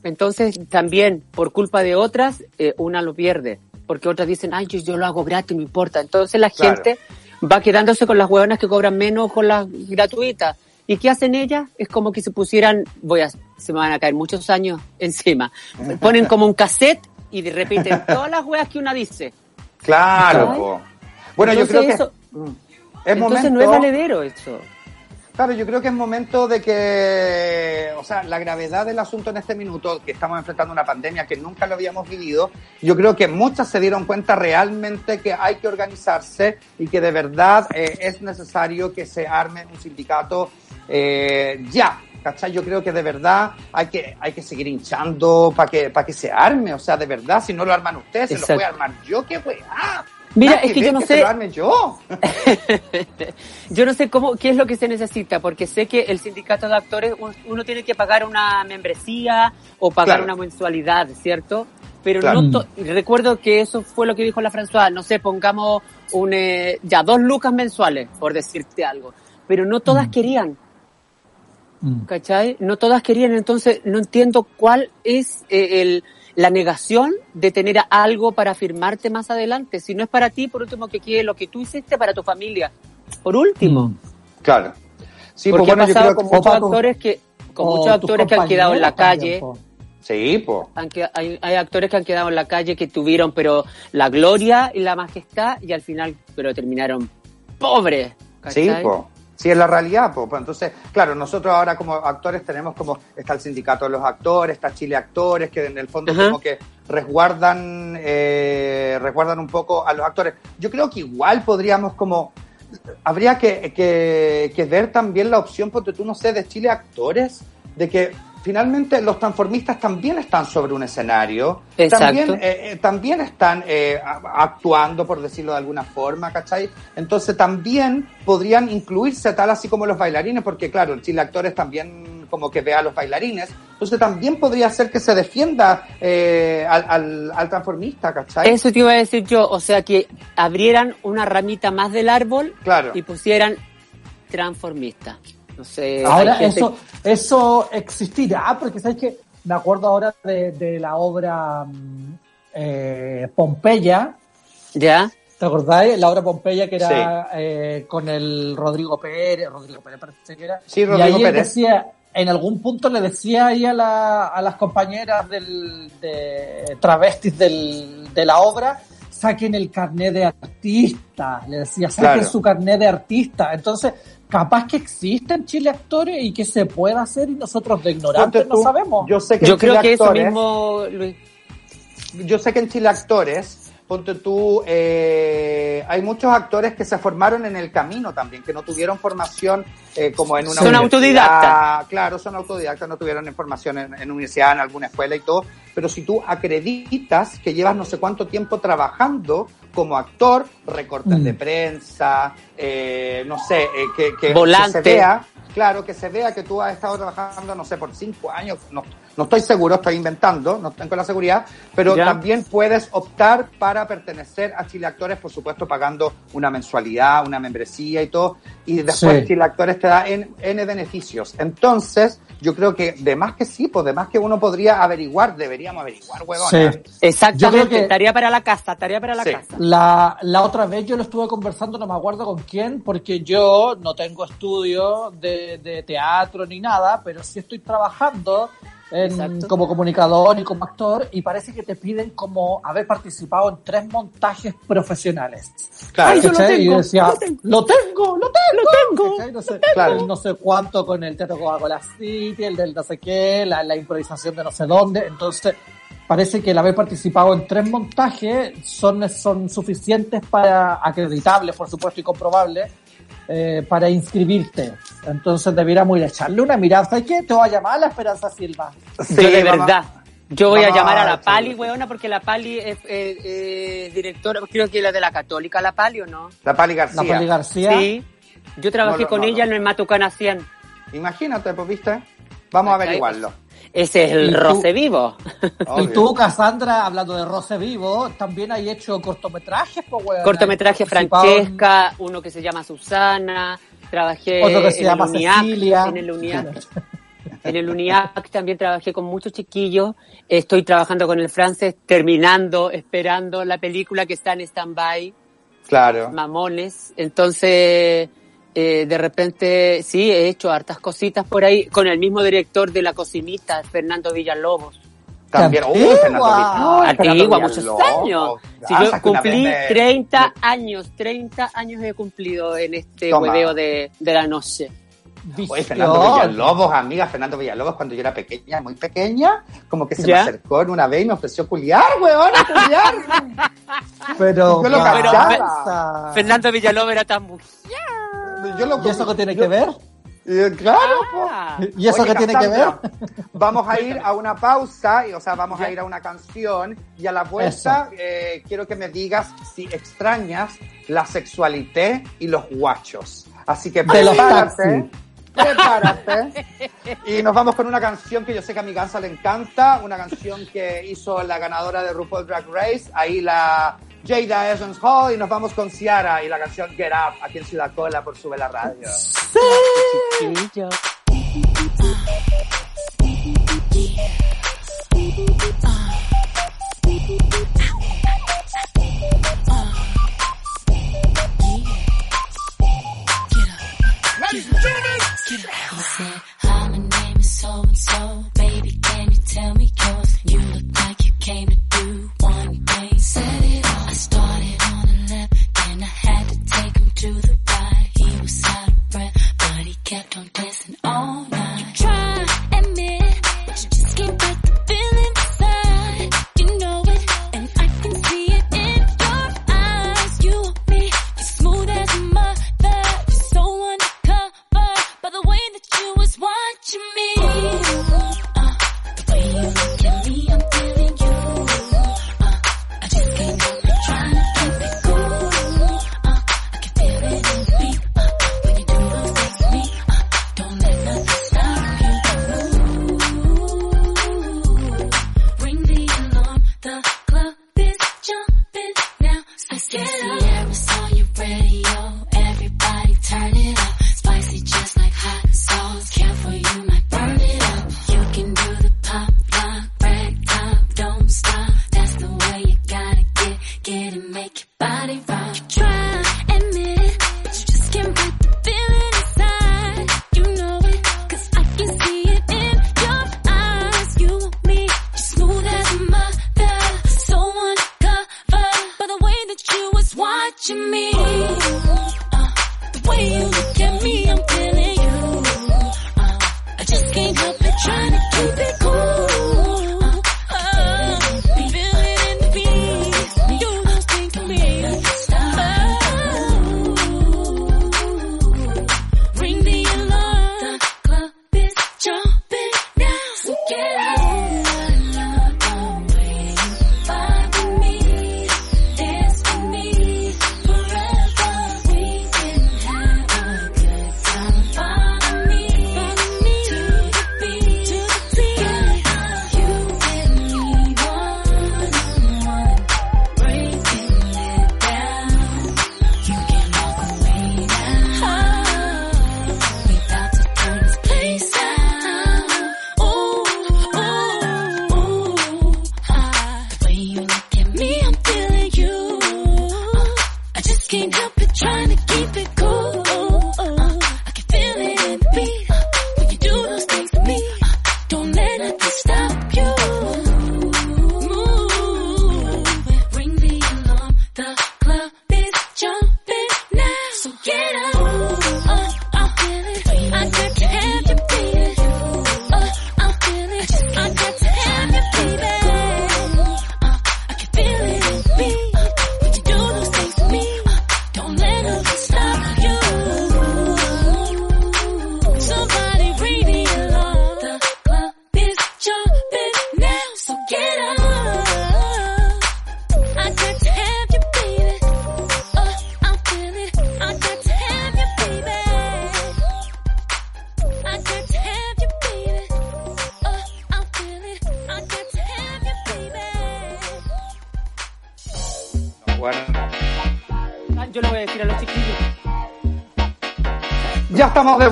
Entonces, también, por culpa de otras, eh, una lo pierde. Porque otras dicen, ay, yo, yo lo hago gratis, no importa. Entonces la Claro. gente va quedándose con las hueonas que cobran menos con las gratuitas. ¿Y qué hacen ellas? Es como que se pusieran, voy a, se me van a caer muchos años encima. Ponen como un cassette y de- repiten todas las hueas que una dice. Claro. Bueno, yo creo que es Entonces momento, no es valedero eso. Claro, yo creo que es momento de que, o sea, la gravedad del asunto en este minuto, que estamos enfrentando una pandemia que nunca lo habíamos vivido, yo creo que muchas se dieron cuenta realmente que hay que organizarse y que de verdad eh, es necesario que se arme un sindicato eh, ya. ¿Cachai? Yo creo que de verdad hay que, hay que seguir hinchando para que, para que se arme. O sea, de verdad, si no lo arman ustedes, se Exacto. lo voy a armar yo. ¿Qué weá? Mira, es que yo no se sé- lo arme yo. Yo no sé cómo, qué es lo que se necesita, porque sé que el sindicato de actores un- uno tiene que pagar una membresía o pagar Claro. una mensualidad, ¿cierto? Pero Claro. no to- recuerdo que eso fue lo que dijo la François, no sé, pongamos un, eh, ya dos lucas mensuales, por decirte algo, pero no todas Mm. querían, Mm. ¿cachai? No todas querían, entonces no entiendo cuál es eh, el, la negación de tener algo para firmarte más adelante. Si no es para ti, por último que quede lo que tú hiciste para tu familia. Por último. Mm. Claro. Sí, Porque pues bueno, ha pasado con muchos actores que con muchos actores que han quedado en la calle po. Sí, pues. han que- hay, hay actores que han quedado en la calle que tuvieron pero la gloria y la majestad y al final pero terminaron pobres Sí, po. Sí, es la realidad. Pues Entonces, claro, nosotros ahora como actores tenemos como, está el sindicato de los actores, está Chile Actores, que en el fondo Ajá. como que resguardan, eh, resguardan un poco a los actores. Yo creo que igual podríamos como, habría que, que, que ver también la opción, porque tú no sé, de Chile Actores, de que finalmente los transformistas también están sobre un escenario, Exacto. también, eh, eh, también están eh, actuando, por decirlo de alguna forma, ¿cachai? Entonces también podrían incluirse tal así como los bailarines, porque claro, el Chile Actores también como que ve a los bailarines, entonces también podría ser que se defienda eh, al, al, al transformista, ¿cachai? eso te iba a decir yo o sea que abrieran una ramita más del árbol Claro. y pusieran transformista no sé Ahora, gente- eso, eso existirá, porque sabes que me acuerdo ahora de, de la obra mm, eh, Pompeya, ya ¿te acordáis? La obra Pompeya que era eh, con el Rodrigo Pérez, Rodrigo Pérez parece que era. Sí, y Rodrigo ahí él Pérez. decía, en algún punto le decía ahí a, la, a las compañeras del, de travestis del, de la obra, saquen el carnet de artista, le decía, saquen Claro. su carnet de artista. Entonces, capaz que existen Chile actores y que se pueda hacer y nosotros de ignorantes no sabemos. Yo sé que yo en creo Chile que eso Actores- mismo Luis yo sé que en Chile Actores, ponte tú, eh, hay muchos actores que se formaron en el camino también, que no tuvieron formación eh, como en una Son autodidactas. Claro, son autodidactas, no tuvieron formación en, en universidad, en alguna escuela y todo, pero si tú acreditas que llevas no sé cuánto tiempo trabajando como actor, recortes Mm. de prensa, eh, no sé, eh, que, que, Volante. que se vea, claro, que se vea que tú has estado trabajando, no sé, por cinco años, no, no estoy seguro, estoy inventando, no tengo la seguridad, pero Ya. también puedes optar para pertenecer a Chile Actores, por supuesto, pagando una mensualidad, una membresía y todo, y después Sí. Chile Actores te da N, N beneficios. Entonces, yo creo que de más que sí, pues de más que uno podría averiguar, deberíamos averiguar, huevón. Sí. exactamente Yo creo que- tarea para la casa tarea para la Sí. casa La, la otra vez yo lo estuve conversando, no me acuerdo con quién, porque yo no tengo estudio de, de teatro ni nada, pero sí estoy trabajando en- como comunicador y como actor y parece que te piden como haber participado en tres montajes profesionales. Claro. Ay, yo lo. Y tengo, yo decía, lo tengo. lo tengo, lo tengo, Lo tengo. No sé, Claro. no sé cuánto con el teatro Coca-Cola City, el del no sé qué, la, la improvisación de no sé dónde, entonces parece que el haber participado en tres montajes son, son suficientes para, acreditables por supuesto y comprobables, eh, para inscribirte. Entonces debiéramos ir a echarle una mirada. ¿Sabes qué? Te voy a llamar a la Esperanza Silva. Sí, yo de verdad. Yo voy a llamar a la. Pali, weona, porque la Pali es eh, eh, directora, creo que la de la Católica, la Pali, ¿o no? La Pali García. La Pali García. Sí. Yo trabajé No, no, con no, ella no. en el Matucana 100. Imagínate, pues, ¿viste? Vamos a averiguarlo. Ese es ¿Y el tú? roce vivo. Y tú, Cassandra, hablando de Roce Vivo, también hay hecho cortometrajes, pues, weón. Cortometraje en- Francesca, uno que se llama Susana, trabajé Otro que se en llama el UNIAC, Cecilia. en el UNIAC. En el UNIAC también trabajé con muchos chiquillos. Estoy trabajando con el francés, terminando, esperando la película que está en stand-by, Claro. Mamones. Entonces, eh, de repente, sí, he hecho hartas cositas por ahí con el mismo director de La Cocinita, Fernando Villalobos. También. ¡Qué Uy, Fernando! Villalobos. Antigua, muchos años. Si Ah, yo cumplí vez me- 30 años, 30 años he cumplido en este hueveo de, de la noche. Oye, Fernando. Villalobos, amiga, Fernando Villalobos, cuando yo era pequeña, muy pequeña, como que se me ¿Ya? acercó en una vez y me ofreció culiar, weón, culiar. Pero, Yo lo Pero-. Fernando Villalobos era tan mujer. Yo lo- ¿Y eso qué tiene yo- que ver? Eh, Claro. Ah. ¿Y eso Oye, qué tiene que ver? Vamos a ir a una pausa, y, o sea, vamos a ir a una canción y a la vuelta eh, quiero que me digas si extrañas la sexualité y los guachos. Así que prepárate, prepárate. Y nos vamos con una canción que yo sé que a mi Gansa le encanta, una canción que hizo la ganadora de RuPaul Drag Race, ahí la Jada Essence Hall, y nos vamos con Ciara y la canción Get Up, aquí en Ciudad Cola por Sube la Radio. Chiquillo. Hi, my name is so and so. Baby, can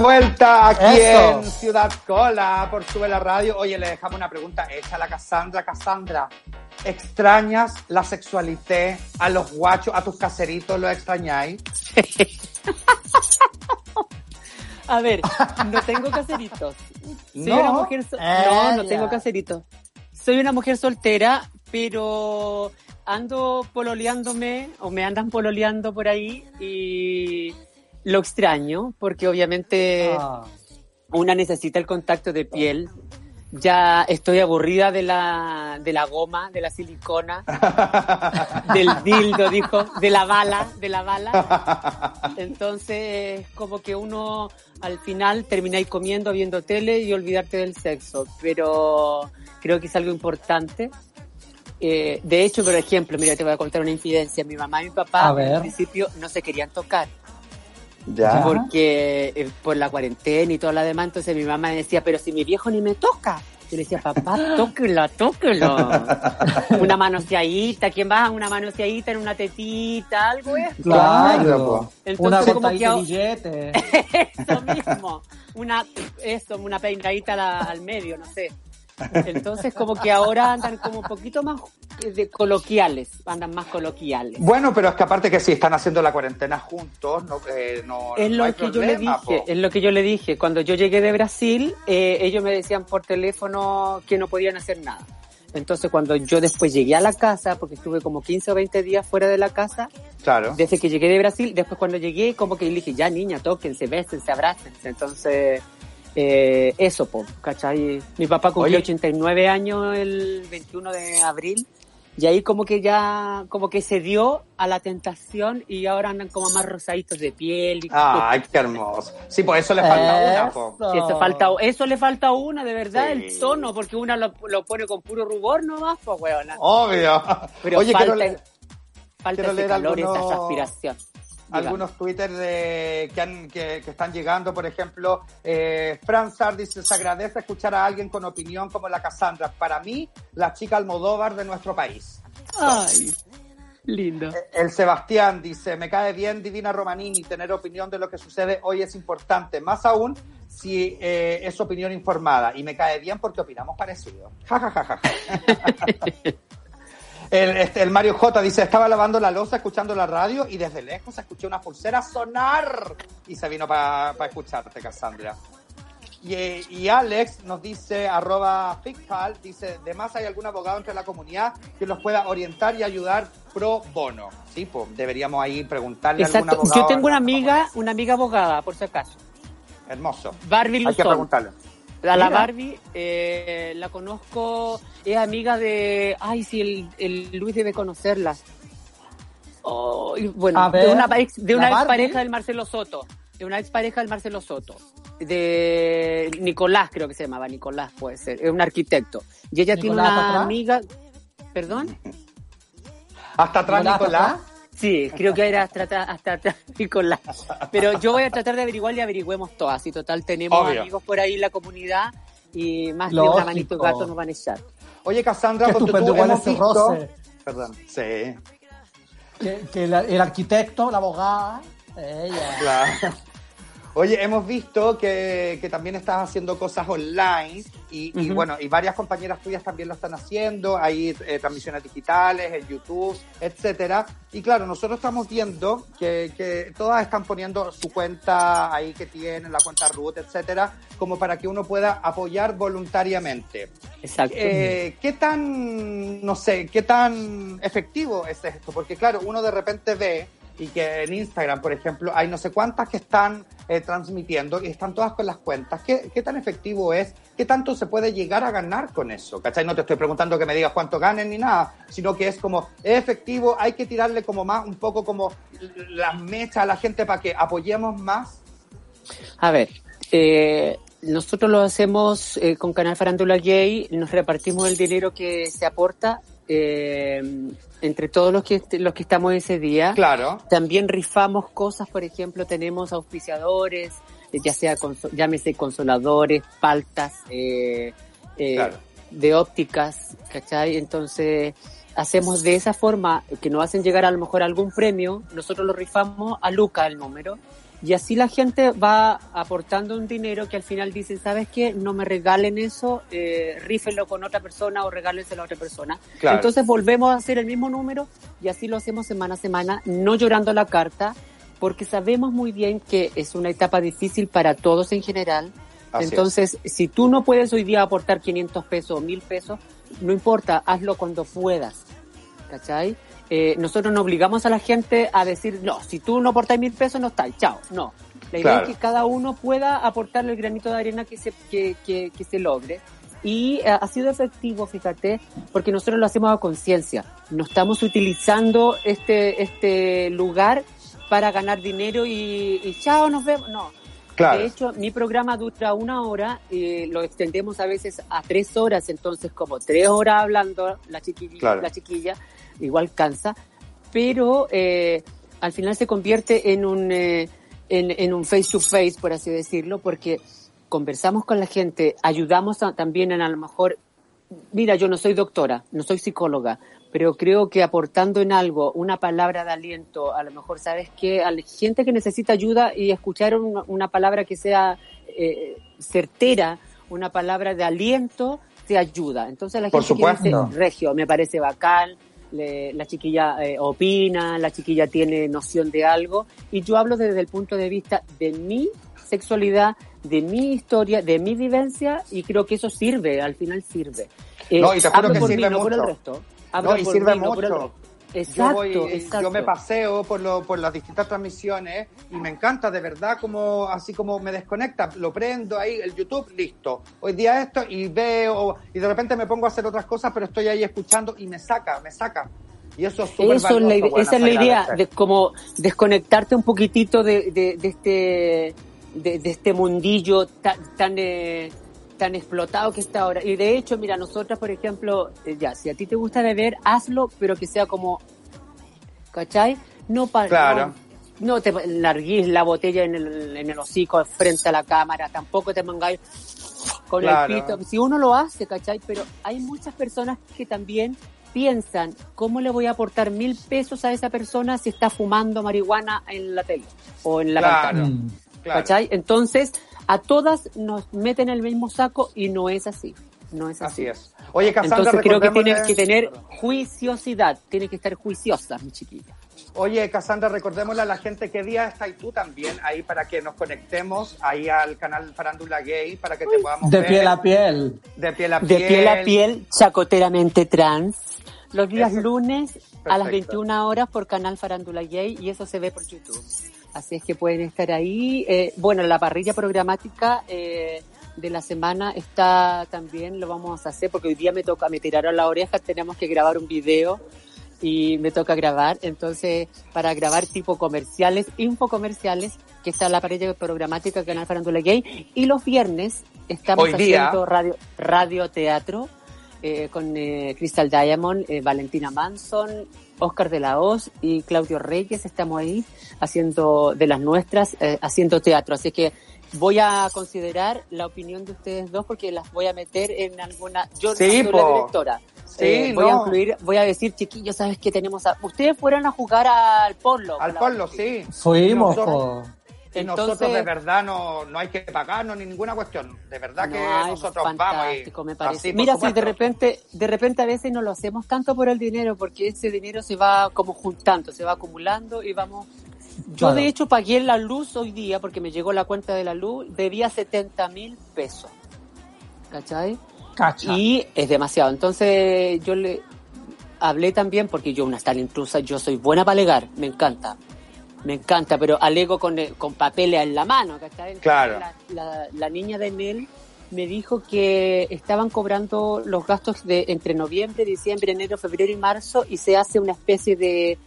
vuelta aquí Eso. en Ciudad Cola por Sube la Radio. Oye, le dejamos una pregunta hecha a la Cassandra. Cassandra, ¿extrañas la sexualité a los guachos, a tus caseritos? ¿Lo extrañáis? A ver, no tengo caseritos. Soy No. una mujer so- no, no ya. tengo caseritos. Soy una mujer soltera, pero ando pololeándome o me andan pololeando por ahí y lo extraño porque obviamente Ah. una necesita el contacto de piel. Ya estoy aburrida de la, de la goma, de la silicona, del dildo, dijo, de la bala, de la bala. Entonces, como que uno al final termináis comiendo, viendo tele y olvidarte del sexo. Pero creo que es algo importante. Eh, de hecho, por ejemplo, mira, te voy a contar una infidencia. Mi mamá y mi papá al principio no se querían tocar Ya. porque eh, por la cuarentena y toda la demás, entonces mi mamá me decía, pero si mi viejo ni me toca. Yo le decía, papá, tóquelo, tóquelo. Una manoseadita, ¿quién va? Una manoseadita en una tetita, algo es. Claro. Entonces, Una como que billete. Eso mismo. Una, eso, una peinadita al medio, no sé. Entonces, como que ahora andan como un poquito más eh, de coloquiales, andan más coloquiales. Bueno, pero es que aparte que si están haciendo la cuarentena juntos, no, eh, no, Es no lo hay que yo le dije, po. es lo que yo le dije. Cuando yo llegué de Brasil, eh, ellos me decían por teléfono que no podían hacer nada. Entonces cuando yo después llegué a la casa, porque estuve como 15 o 20 días fuera de la casa, Claro. desde que llegué de Brasil, después cuando llegué, como que le dije, ya niña, tóquense, bésense, abrácense. Entonces, eh, eso, po, ¿cachai? Mi papá cumplió Oye. 89 años el 21 de abril. Y ahí como que ya, como que se dio a la tentación y ahora andan como más rosaditos de piel. Y Ay, qué hermoso. Sí, por eso le falta una, po. Sí, eso, falta, eso le falta una, de verdad, Sí. el tono, porque una lo, lo pone con puro rubor nomás, pues, weona. Obvio. Pero Oye, falta, quiero falta quiero ese leer calor, esa aspiración. Algunos Twitter de, que, han- que, que están llegando. Por ejemplo, eh, Fran Sar dice, se agradece escuchar a alguien con opinión como la Cassandra. Para mí, la chica Almodóvar de nuestro país. Ay, lindo. El Sebastián dice, me cae bien Divina Romanini, tener opinión de lo que sucede hoy es importante, más aún si eh, es opinión informada. Y me cae bien porque opinamos parecido. Ja, ja, ja, ja. El, este, el Mario J dice, estaba lavando la losa escuchando la radio y desde lejos escuché una pulsera sonar y se vino para escucharte, Cassandra. Y, y Alex nos dice, arroba Ficcal, dice, además hay algún abogado entre la comunidad que los pueda orientar y ayudar pro bono. Sí, pues deberíamos ahí preguntarle a algún Exacto. abogado. Yo tengo una amiga, una amiga abogada, por si acaso. Hermoso. Barbie Hay que Luzón. preguntarle. A la Mira. Barbie eh, la conozco, es amiga de, ay, sí, el, el Luis debe conocerla. Oh, y bueno, A de una, ex, de ¿la una Barbie? expareja del Marcelo Soto, de una expareja del Marcelo Soto, de Nicolás creo que se llamaba, Nicolás puede ser, es un arquitecto. Y ella tiene ¿Nicolás una atrás? amiga, perdón, Hasta atrás, Nicolás, Nicolás. Sí, creo que era hasta, hasta atrás Nicolás. Pero yo voy a tratar de averiguar y averigüemos todas, y total tenemos Obvio. amigos por ahí en la comunidad y más de una manito gato nos van a echar. Oye, Cassandra, estupendo, tú, igual hemos ese visto- roce. Perdón. Sí, Que, que el, el arquitecto, la abogada, ella. claro. Oye, hemos visto que, que también estás haciendo cosas online y, bueno, y varias compañeras tuyas también lo están haciendo, hay eh, transmisiones digitales, en YouTube, etcétera. Y claro, nosotros estamos viendo que, que todas están poniendo su cuenta ahí que tienen, la cuenta root, etcétera, como para que uno pueda apoyar voluntariamente. Exacto. Eh, ¿Qué tan, no sé, qué tan efectivo es esto? Porque claro, uno de repente ve y que en Instagram, por ejemplo, hay no sé cuántas que están eh, transmitiendo y están todas con las cuentas. ¿Qué, ¿Qué tan efectivo es? ¿Qué tanto se puede llegar a ganar con eso? ¿Cachai? No te estoy preguntando que me digas cuánto ganen ni nada, sino que es como, es efectivo, hay que tirarle como más, un poco como las mechas a la gente para que apoyemos más. A ver, eh, nosotros lo hacemos eh, con Canal Farándula Gay, nos repartimos el dinero que se aporta eh, entre todos los que, los que estamos ese día. Claro. También rifamos cosas, por ejemplo, tenemos auspiciadores, eh, ya sea, llámese consoladores, paltas, eh, eh, Claro. de ópticas, ¿cachai? Entonces, hacemos de esa forma que nos hacen llegar a lo mejor algún premio, nosotros lo rifamos a Luca el número. Y así la gente va aportando un dinero que al final dicen, ¿sabes qué? No me regalen eso, eh, rífenlo con otra persona o regálenselo a otra persona. Claro. Entonces volvemos a hacer el mismo número y así lo hacemos semana a semana, no llorando la carta, porque sabemos muy bien que es una etapa difícil para todos en general. Así Entonces, si tú no puedes hoy día aportar 500 pesos o 1000 pesos, no importa, hazlo cuando puedas. ¿Cachai? Eh, nosotros no obligamos a la gente a decir, no, si tú no aportas mil pesos, no estás, chao. No. La idea Claro. es que cada uno pueda aportarle el granito de arena que se, que, que, que se logre. Y eh, ha sido efectivo, fíjate, porque nosotros lo hacemos a conciencia. No estamos utilizando este, este lugar para ganar dinero y, y chao, nos vemos. No. Claro. De hecho, mi programa dura una hora, y lo extendemos a veces a tres horas, entonces como tres horas hablando la chiquilla, Claro. la chiquilla igual cansa, pero eh, al final se convierte en un, eh, en, en un face to face, por así decirlo, porque conversamos con la gente, ayudamos a- también en a lo mejor, mira, yo no soy doctora, no soy psicóloga, pero creo que aportando en algo, una palabra de aliento, a lo mejor, ¿sabes qué? A la gente que necesita ayuda y escuchar una, una palabra que sea eh, certera, una palabra de aliento, te ayuda. Entonces la Por gente que dice, supuesto. Regio, me parece bacán, le- la chiquilla eh, opina, la chiquilla tiene noción de algo, y yo hablo desde el punto de vista de mi sexualidad, de mi historia, de mi vivencia, y creo que eso sirve, al final sirve. Eh, No, y te juro hablo que por sirve mí, no por el mucho. resto. Hablo No, y por sirve mí, no por el mucho. resto. Exacto, yo, voy, exacto. yo me paseo por, lo, por las distintas transmisiones y me encanta de verdad como así como me desconecta, lo prendo ahí, el YouTube, listo. Hoy día esto y veo y de repente me pongo a hacer otras cosas, pero estoy ahí escuchando y me saca, me saca. Y eso es súper Eso la valioso, esa es la idea, de como desconectarte un poquitito de, de, de este de, de este mundillo tan tan, eh, tan explotado que está ahora. Y de hecho, mira, nosotras, por ejemplo, eh, ya, si a ti te gusta beber, hazlo, pero que sea como, ¿cachai? No para... Claro. No, no te larguís la botella en el, en el hocico frente a la cámara, tampoco te mangáis con Claro. el pito. Si uno lo hace, ¿cachai? Pero hay muchas personas que también piensan, ¿cómo le voy a aportar mil pesos a esa persona si está fumando marihuana en la tele o en la Claro. Claro. ¿Cachai? Entonces, a todas nos meten en el mismo saco y no es así. No es así. Así es. Oye, Cassandra, Entonces creo que tiene recordémosle- que tener juiciosidad, tiene que estar juiciosa, mi chiquilla. Oye, Cassandra, recordémosle a la gente qué día estás tú también ahí para que nos conectemos ahí al canal Farándula Gay para que te podamos De ver. piel a piel. De piel a De piel. piel a piel, chacoteramente trans. Los días Eso. lunes a las Perfecto. 21 horas por canal Farándula Gay y eso se ve por YouTube. Así es que pueden estar ahí. Eh, bueno, la parrilla programática eh, de la semana está también, lo vamos a hacer porque hoy día me toca, me tiraron la oreja, tenemos que grabar un video y me toca grabar. Entonces, para grabar tipo comerciales, infocomerciales, que está la parrilla programática del canal Farándula Gay. Y los viernes estamos Hoy día. haciendo radio, radio teatro eh, con eh, Crystal Diamond, eh, Valentina Manson, Oscar de la Hoz y Claudio Reyes. Estamos ahí haciendo de las nuestras, eh, haciendo teatro. Así que voy a considerar la opinión de ustedes dos porque las voy a meter en alguna. Yo no soy la directora. Sí, Eh, voy a incluir, voy a decir, chiquillos, ¿sabes qué tenemos? A... Ustedes fueron a jugar al polo. Al Valentina. sí. Fuimos, Nosotros- Y Entonces- nosotros de verdad no, no hay que pagarnos ni ninguna cuestión. De verdad que ay, nosotros vamos fantástico, y me parece. así, Mira, si de repente, de repente a veces no lo hacemos tanto por el dinero, porque ese dinero se va como juntando, se va acumulando y vamos. Yo de hecho pagué la luz hoy día porque me llegó la cuenta de la luz, debía 70 mil pesos. ¿Cachai? Cacha. Y es demasiado. Entonces yo le hablé también, porque yo una tal intrusa, yo soy buena para alegar, me encanta. Me encanta, pero alego con, eh, con papeles en la mano, Claro. La, la- la niña de Nel me dijo que estaban cobrando los gastos de entre noviembre, diciembre, enero, febrero y marzo y se hace una especie de,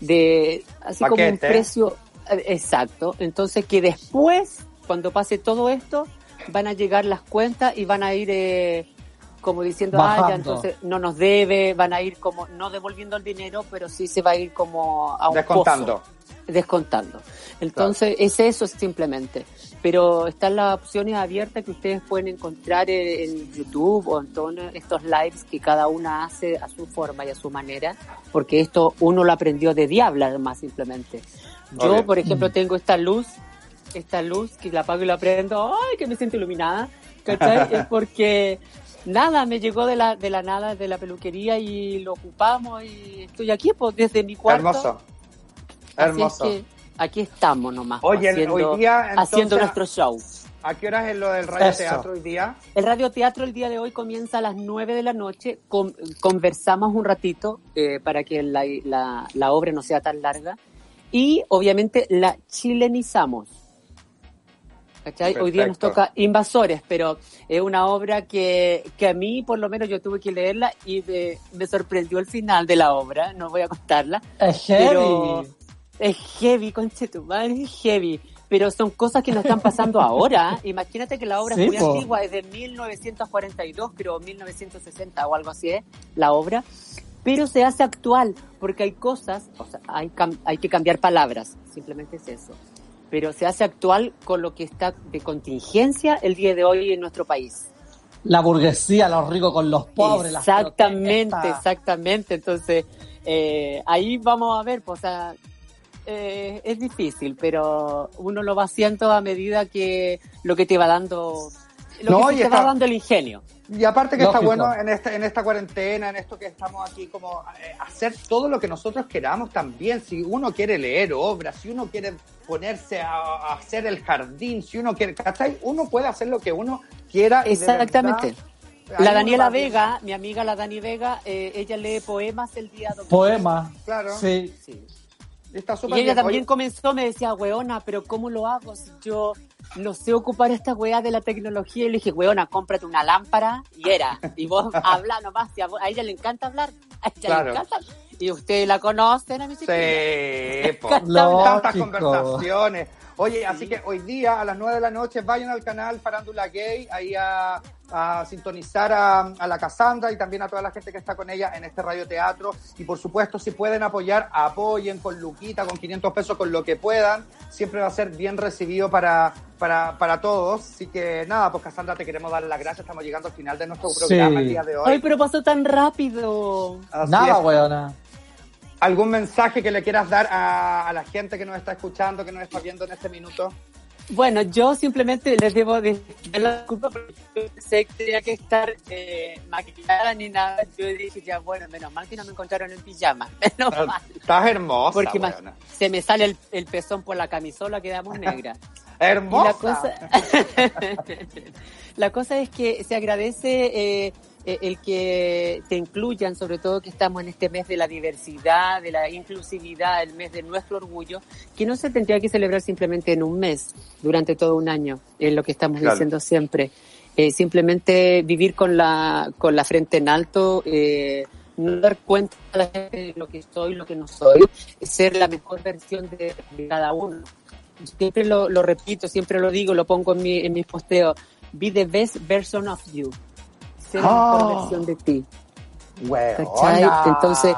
de así como un precio eh, exacto. Entonces que después, cuando pase todo esto, van a llegar las cuentas y van a ir eh, como diciendo, ah, ya, entonces no nos debe, van a ir como, no devolviendo el dinero, pero sí se va a ir como a un Descontando. pozo, descontando. Entonces, es eso simplemente. Pero están las opciones abiertas que ustedes pueden encontrar en, en YouTube o en todos estos lives que cada una hace a su forma y a su manera, porque esto uno lo aprendió de diabla además simplemente. Yo, Obvio. por ejemplo, tengo esta luz, esta luz que la apago y la prendo, ¡ay, que me siento iluminada! ¿Cachai? es porque nada, me llegó de la, de la nada, de la peluquería y lo ocupamos y estoy aquí pues desde mi cuarto. Hermoso. Así Hermoso. es que aquí estamos nomás, Oye, haciendo, hoy día, entonces, haciendo nuestro show. ¿A qué horas es lo del radio Eso. teatro hoy día? El radioteatro el día de hoy comienza a las 9 de la noche. Con- conversamos un ratito eh, para que la, la- la obra no sea tan larga. Y obviamente la chilenizamos. ¿Cachai? Hoy día nos toca Invasores, pero es una obra que, que a mí, por lo menos, yo tuve que leerla y me, me sorprendió el final de la obra. No voy a contarla. Es heavy. Pero es heavy, conchetumare, es heavy. Pero son cosas que nos están pasando ahora. Imagínate que la obra Sí, es muy po. antigua, es de 1942, creo, 1960 o algo así es, la obra. Pero se hace actual, porque hay cosas, o sea, hay, hay que cambiar palabras, simplemente es eso. Pero se hace actual con lo que está de contingencia el día de hoy en nuestro país. La burguesía, los ricos con los pobres. las Exactamente, protestas. exactamente. Entonces, eh, ahí vamos a ver, pues, o sea, eh, es difícil, pero uno lo va haciendo a medida que lo que te va dando, lo No, que te está- va dando el ingenio. Y aparte que está bueno en esta, en esta cuarentena, en esto que estamos aquí, como eh, hacer todo lo que nosotros queramos también. Si uno quiere leer obras, si uno quiere ponerse a, a hacer el jardín, si uno quiere, ¿cachai? Uno puede hacer lo que uno quiera. Exactamente. La Daniela. Vega, mi amiga la Dani Vega, eh, ella lee poemas el día domingo. Poema. Claro. Sí. Sí. Está Y ella bien. también Oye, comenzó, me decía, weona, pero ¿cómo lo hago si yo no sé ocupar esta weá de la tecnología? Y le dije, weona, cómprate una lámpara y era. Y vos habla nomás, y a, vos- a ella le encanta hablar, a ella Claro. le encanta. Y ustedes la conocen a mi. Sí, tantas conversaciones. Oye, así que hoy día a las 9 de la noche vayan al canal Farándula Gay, ahí a, a sintonizar a, a la Cassandra y también a toda la gente que está con ella en este radioteatro. Y por supuesto, si pueden apoyar, apoyen con Luquita, con 500 pesos, con lo que puedan. Siempre va a ser bien recibido para, para, para todos. Así que nada, pues Cassandra, te queremos dar las gracias. Estamos llegando al final de nuestro Sí. programa el día de hoy. Ay, pero pasó tan rápido. Así Nada, weona. ¿Algún mensaje que le quieras dar a, a la gente que nos está escuchando, que nos está viendo en este minuto? Bueno, yo simplemente les debo de la disculpa porque yo pensé que tenía que estar eh, maquillada ni nada. Yo dije, ya, bueno, menos mal que no me encontraron en pijama. Menos mal. Estás hermosa, Porque weona. se me sale el, el pezón por la camisola, quedamos negras. Y Hermosa. la cosa, la cosa es que se agradece eh, el que te incluyan, sobre todo que estamos en este mes de la diversidad, de la inclusividad, el mes de nuestro orgullo, que no se tendría que celebrar simplemente en un mes, durante todo un año, es lo que estamos Claro. diciendo siempre. Eh, simplemente vivir con la, con la frente en alto, eh, no dar cuenta de lo que soy, lo que no soy, ser la mejor versión de, de cada uno siempre lo, lo repito, siempre lo digo, lo pongo en, mi, en mis posteos. Be the best version of you. Ser la mejor Oh. versión de ti. Entonces,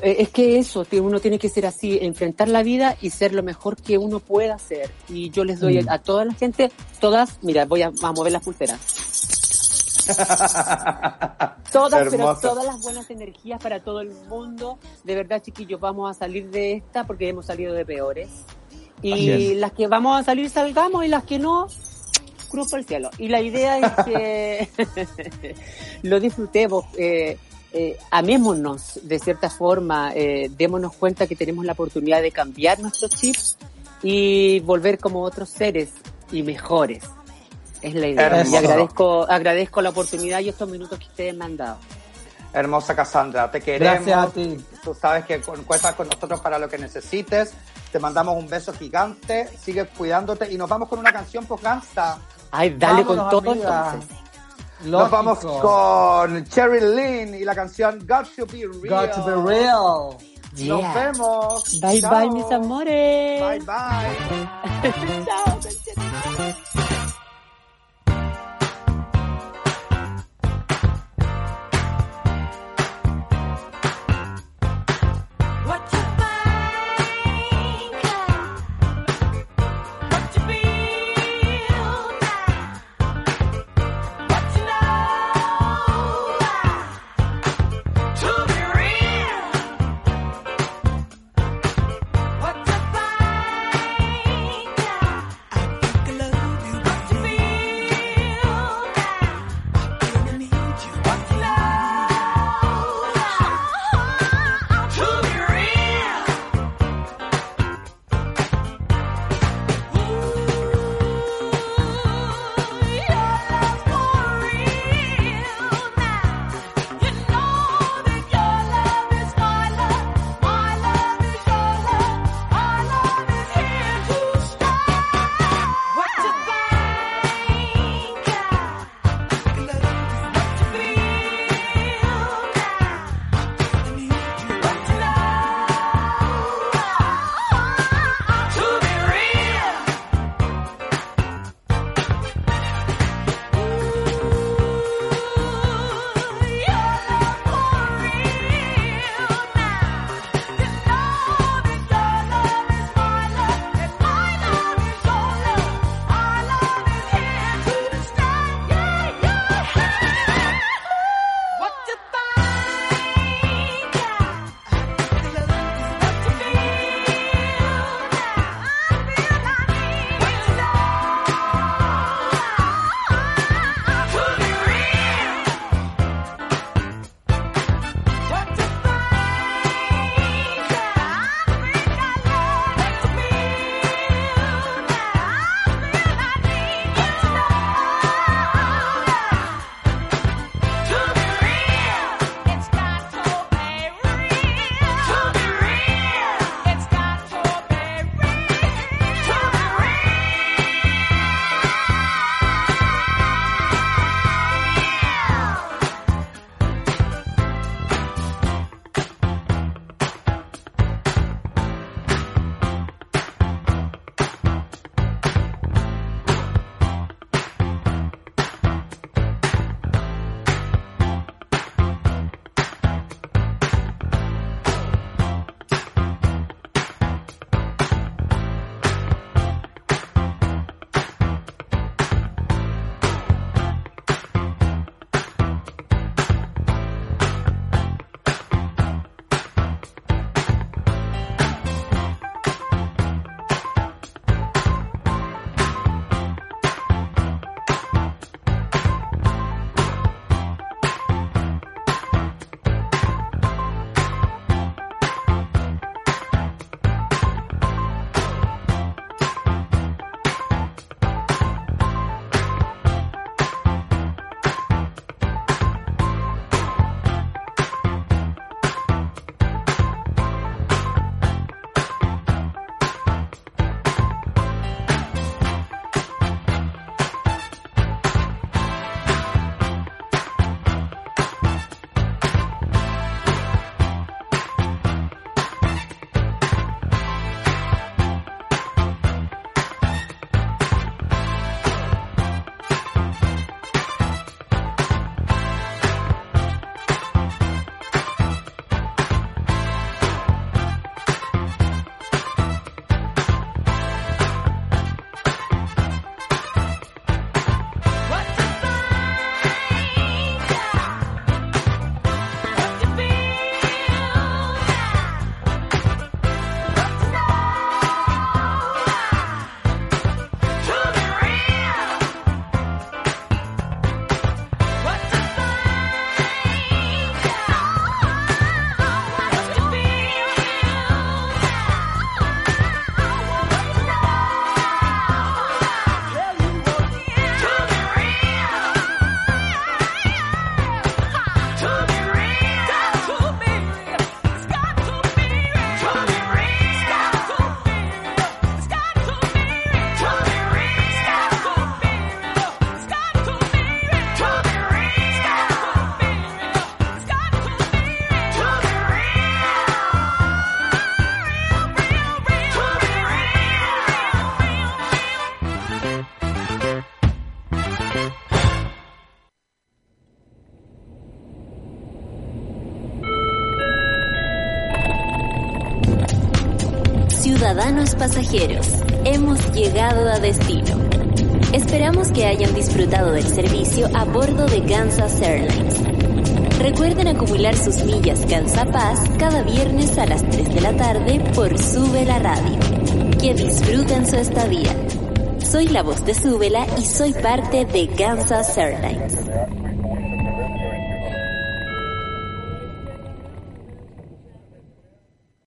Eh, es que eso, uno tiene que ser así, enfrentar la vida y ser lo mejor que uno pueda ser. Y yo les doy Mm. a toda la gente, todas, mira, voy a, a mover las pulseras. Todas, pero todas las buenas energías para todo el mundo. De verdad, chiquillos, vamos a salir de esta porque hemos salido de peores. Y las que vamos a salir, salgamos, y las que no, cruz por el cielo. Y la idea es que lo disfrutemos, eh, eh, amémonos de cierta forma, eh, démonos cuenta que tenemos la oportunidad de cambiar nuestros chips y volver como otros seres y mejores. Es la idea. Hermoso. Y agradezco, agradezco la oportunidad y estos minutos que ustedes me han dado. Hermosa Cassandra, te queremos. Gracias a ti. Tú sabes que cu- cuentas con nosotros para lo que necesites. Te mandamos un beso gigante. Sigue cuidándote y nos vamos con una canción pues gansa. Ay, dale Vámonos, con todo amiga. entonces. Nos vamos con Cherry Lynn y la canción Got to Be Real. Got to be real. Nos vemos. Bye Chao. bye, mis amores. Bye bye. Chao, Ciudadanos pasajeros, hemos llegado a destino. Esperamos que hayan disfrutado del servicio a bordo de Kansas Airlines. Recuerden acumular sus millas Paz cada viernes a las 3 de la tarde por Sube la Radio. Que disfruten su estadía. Soy la voz de Súbela y soy parte de Kansas Airlines.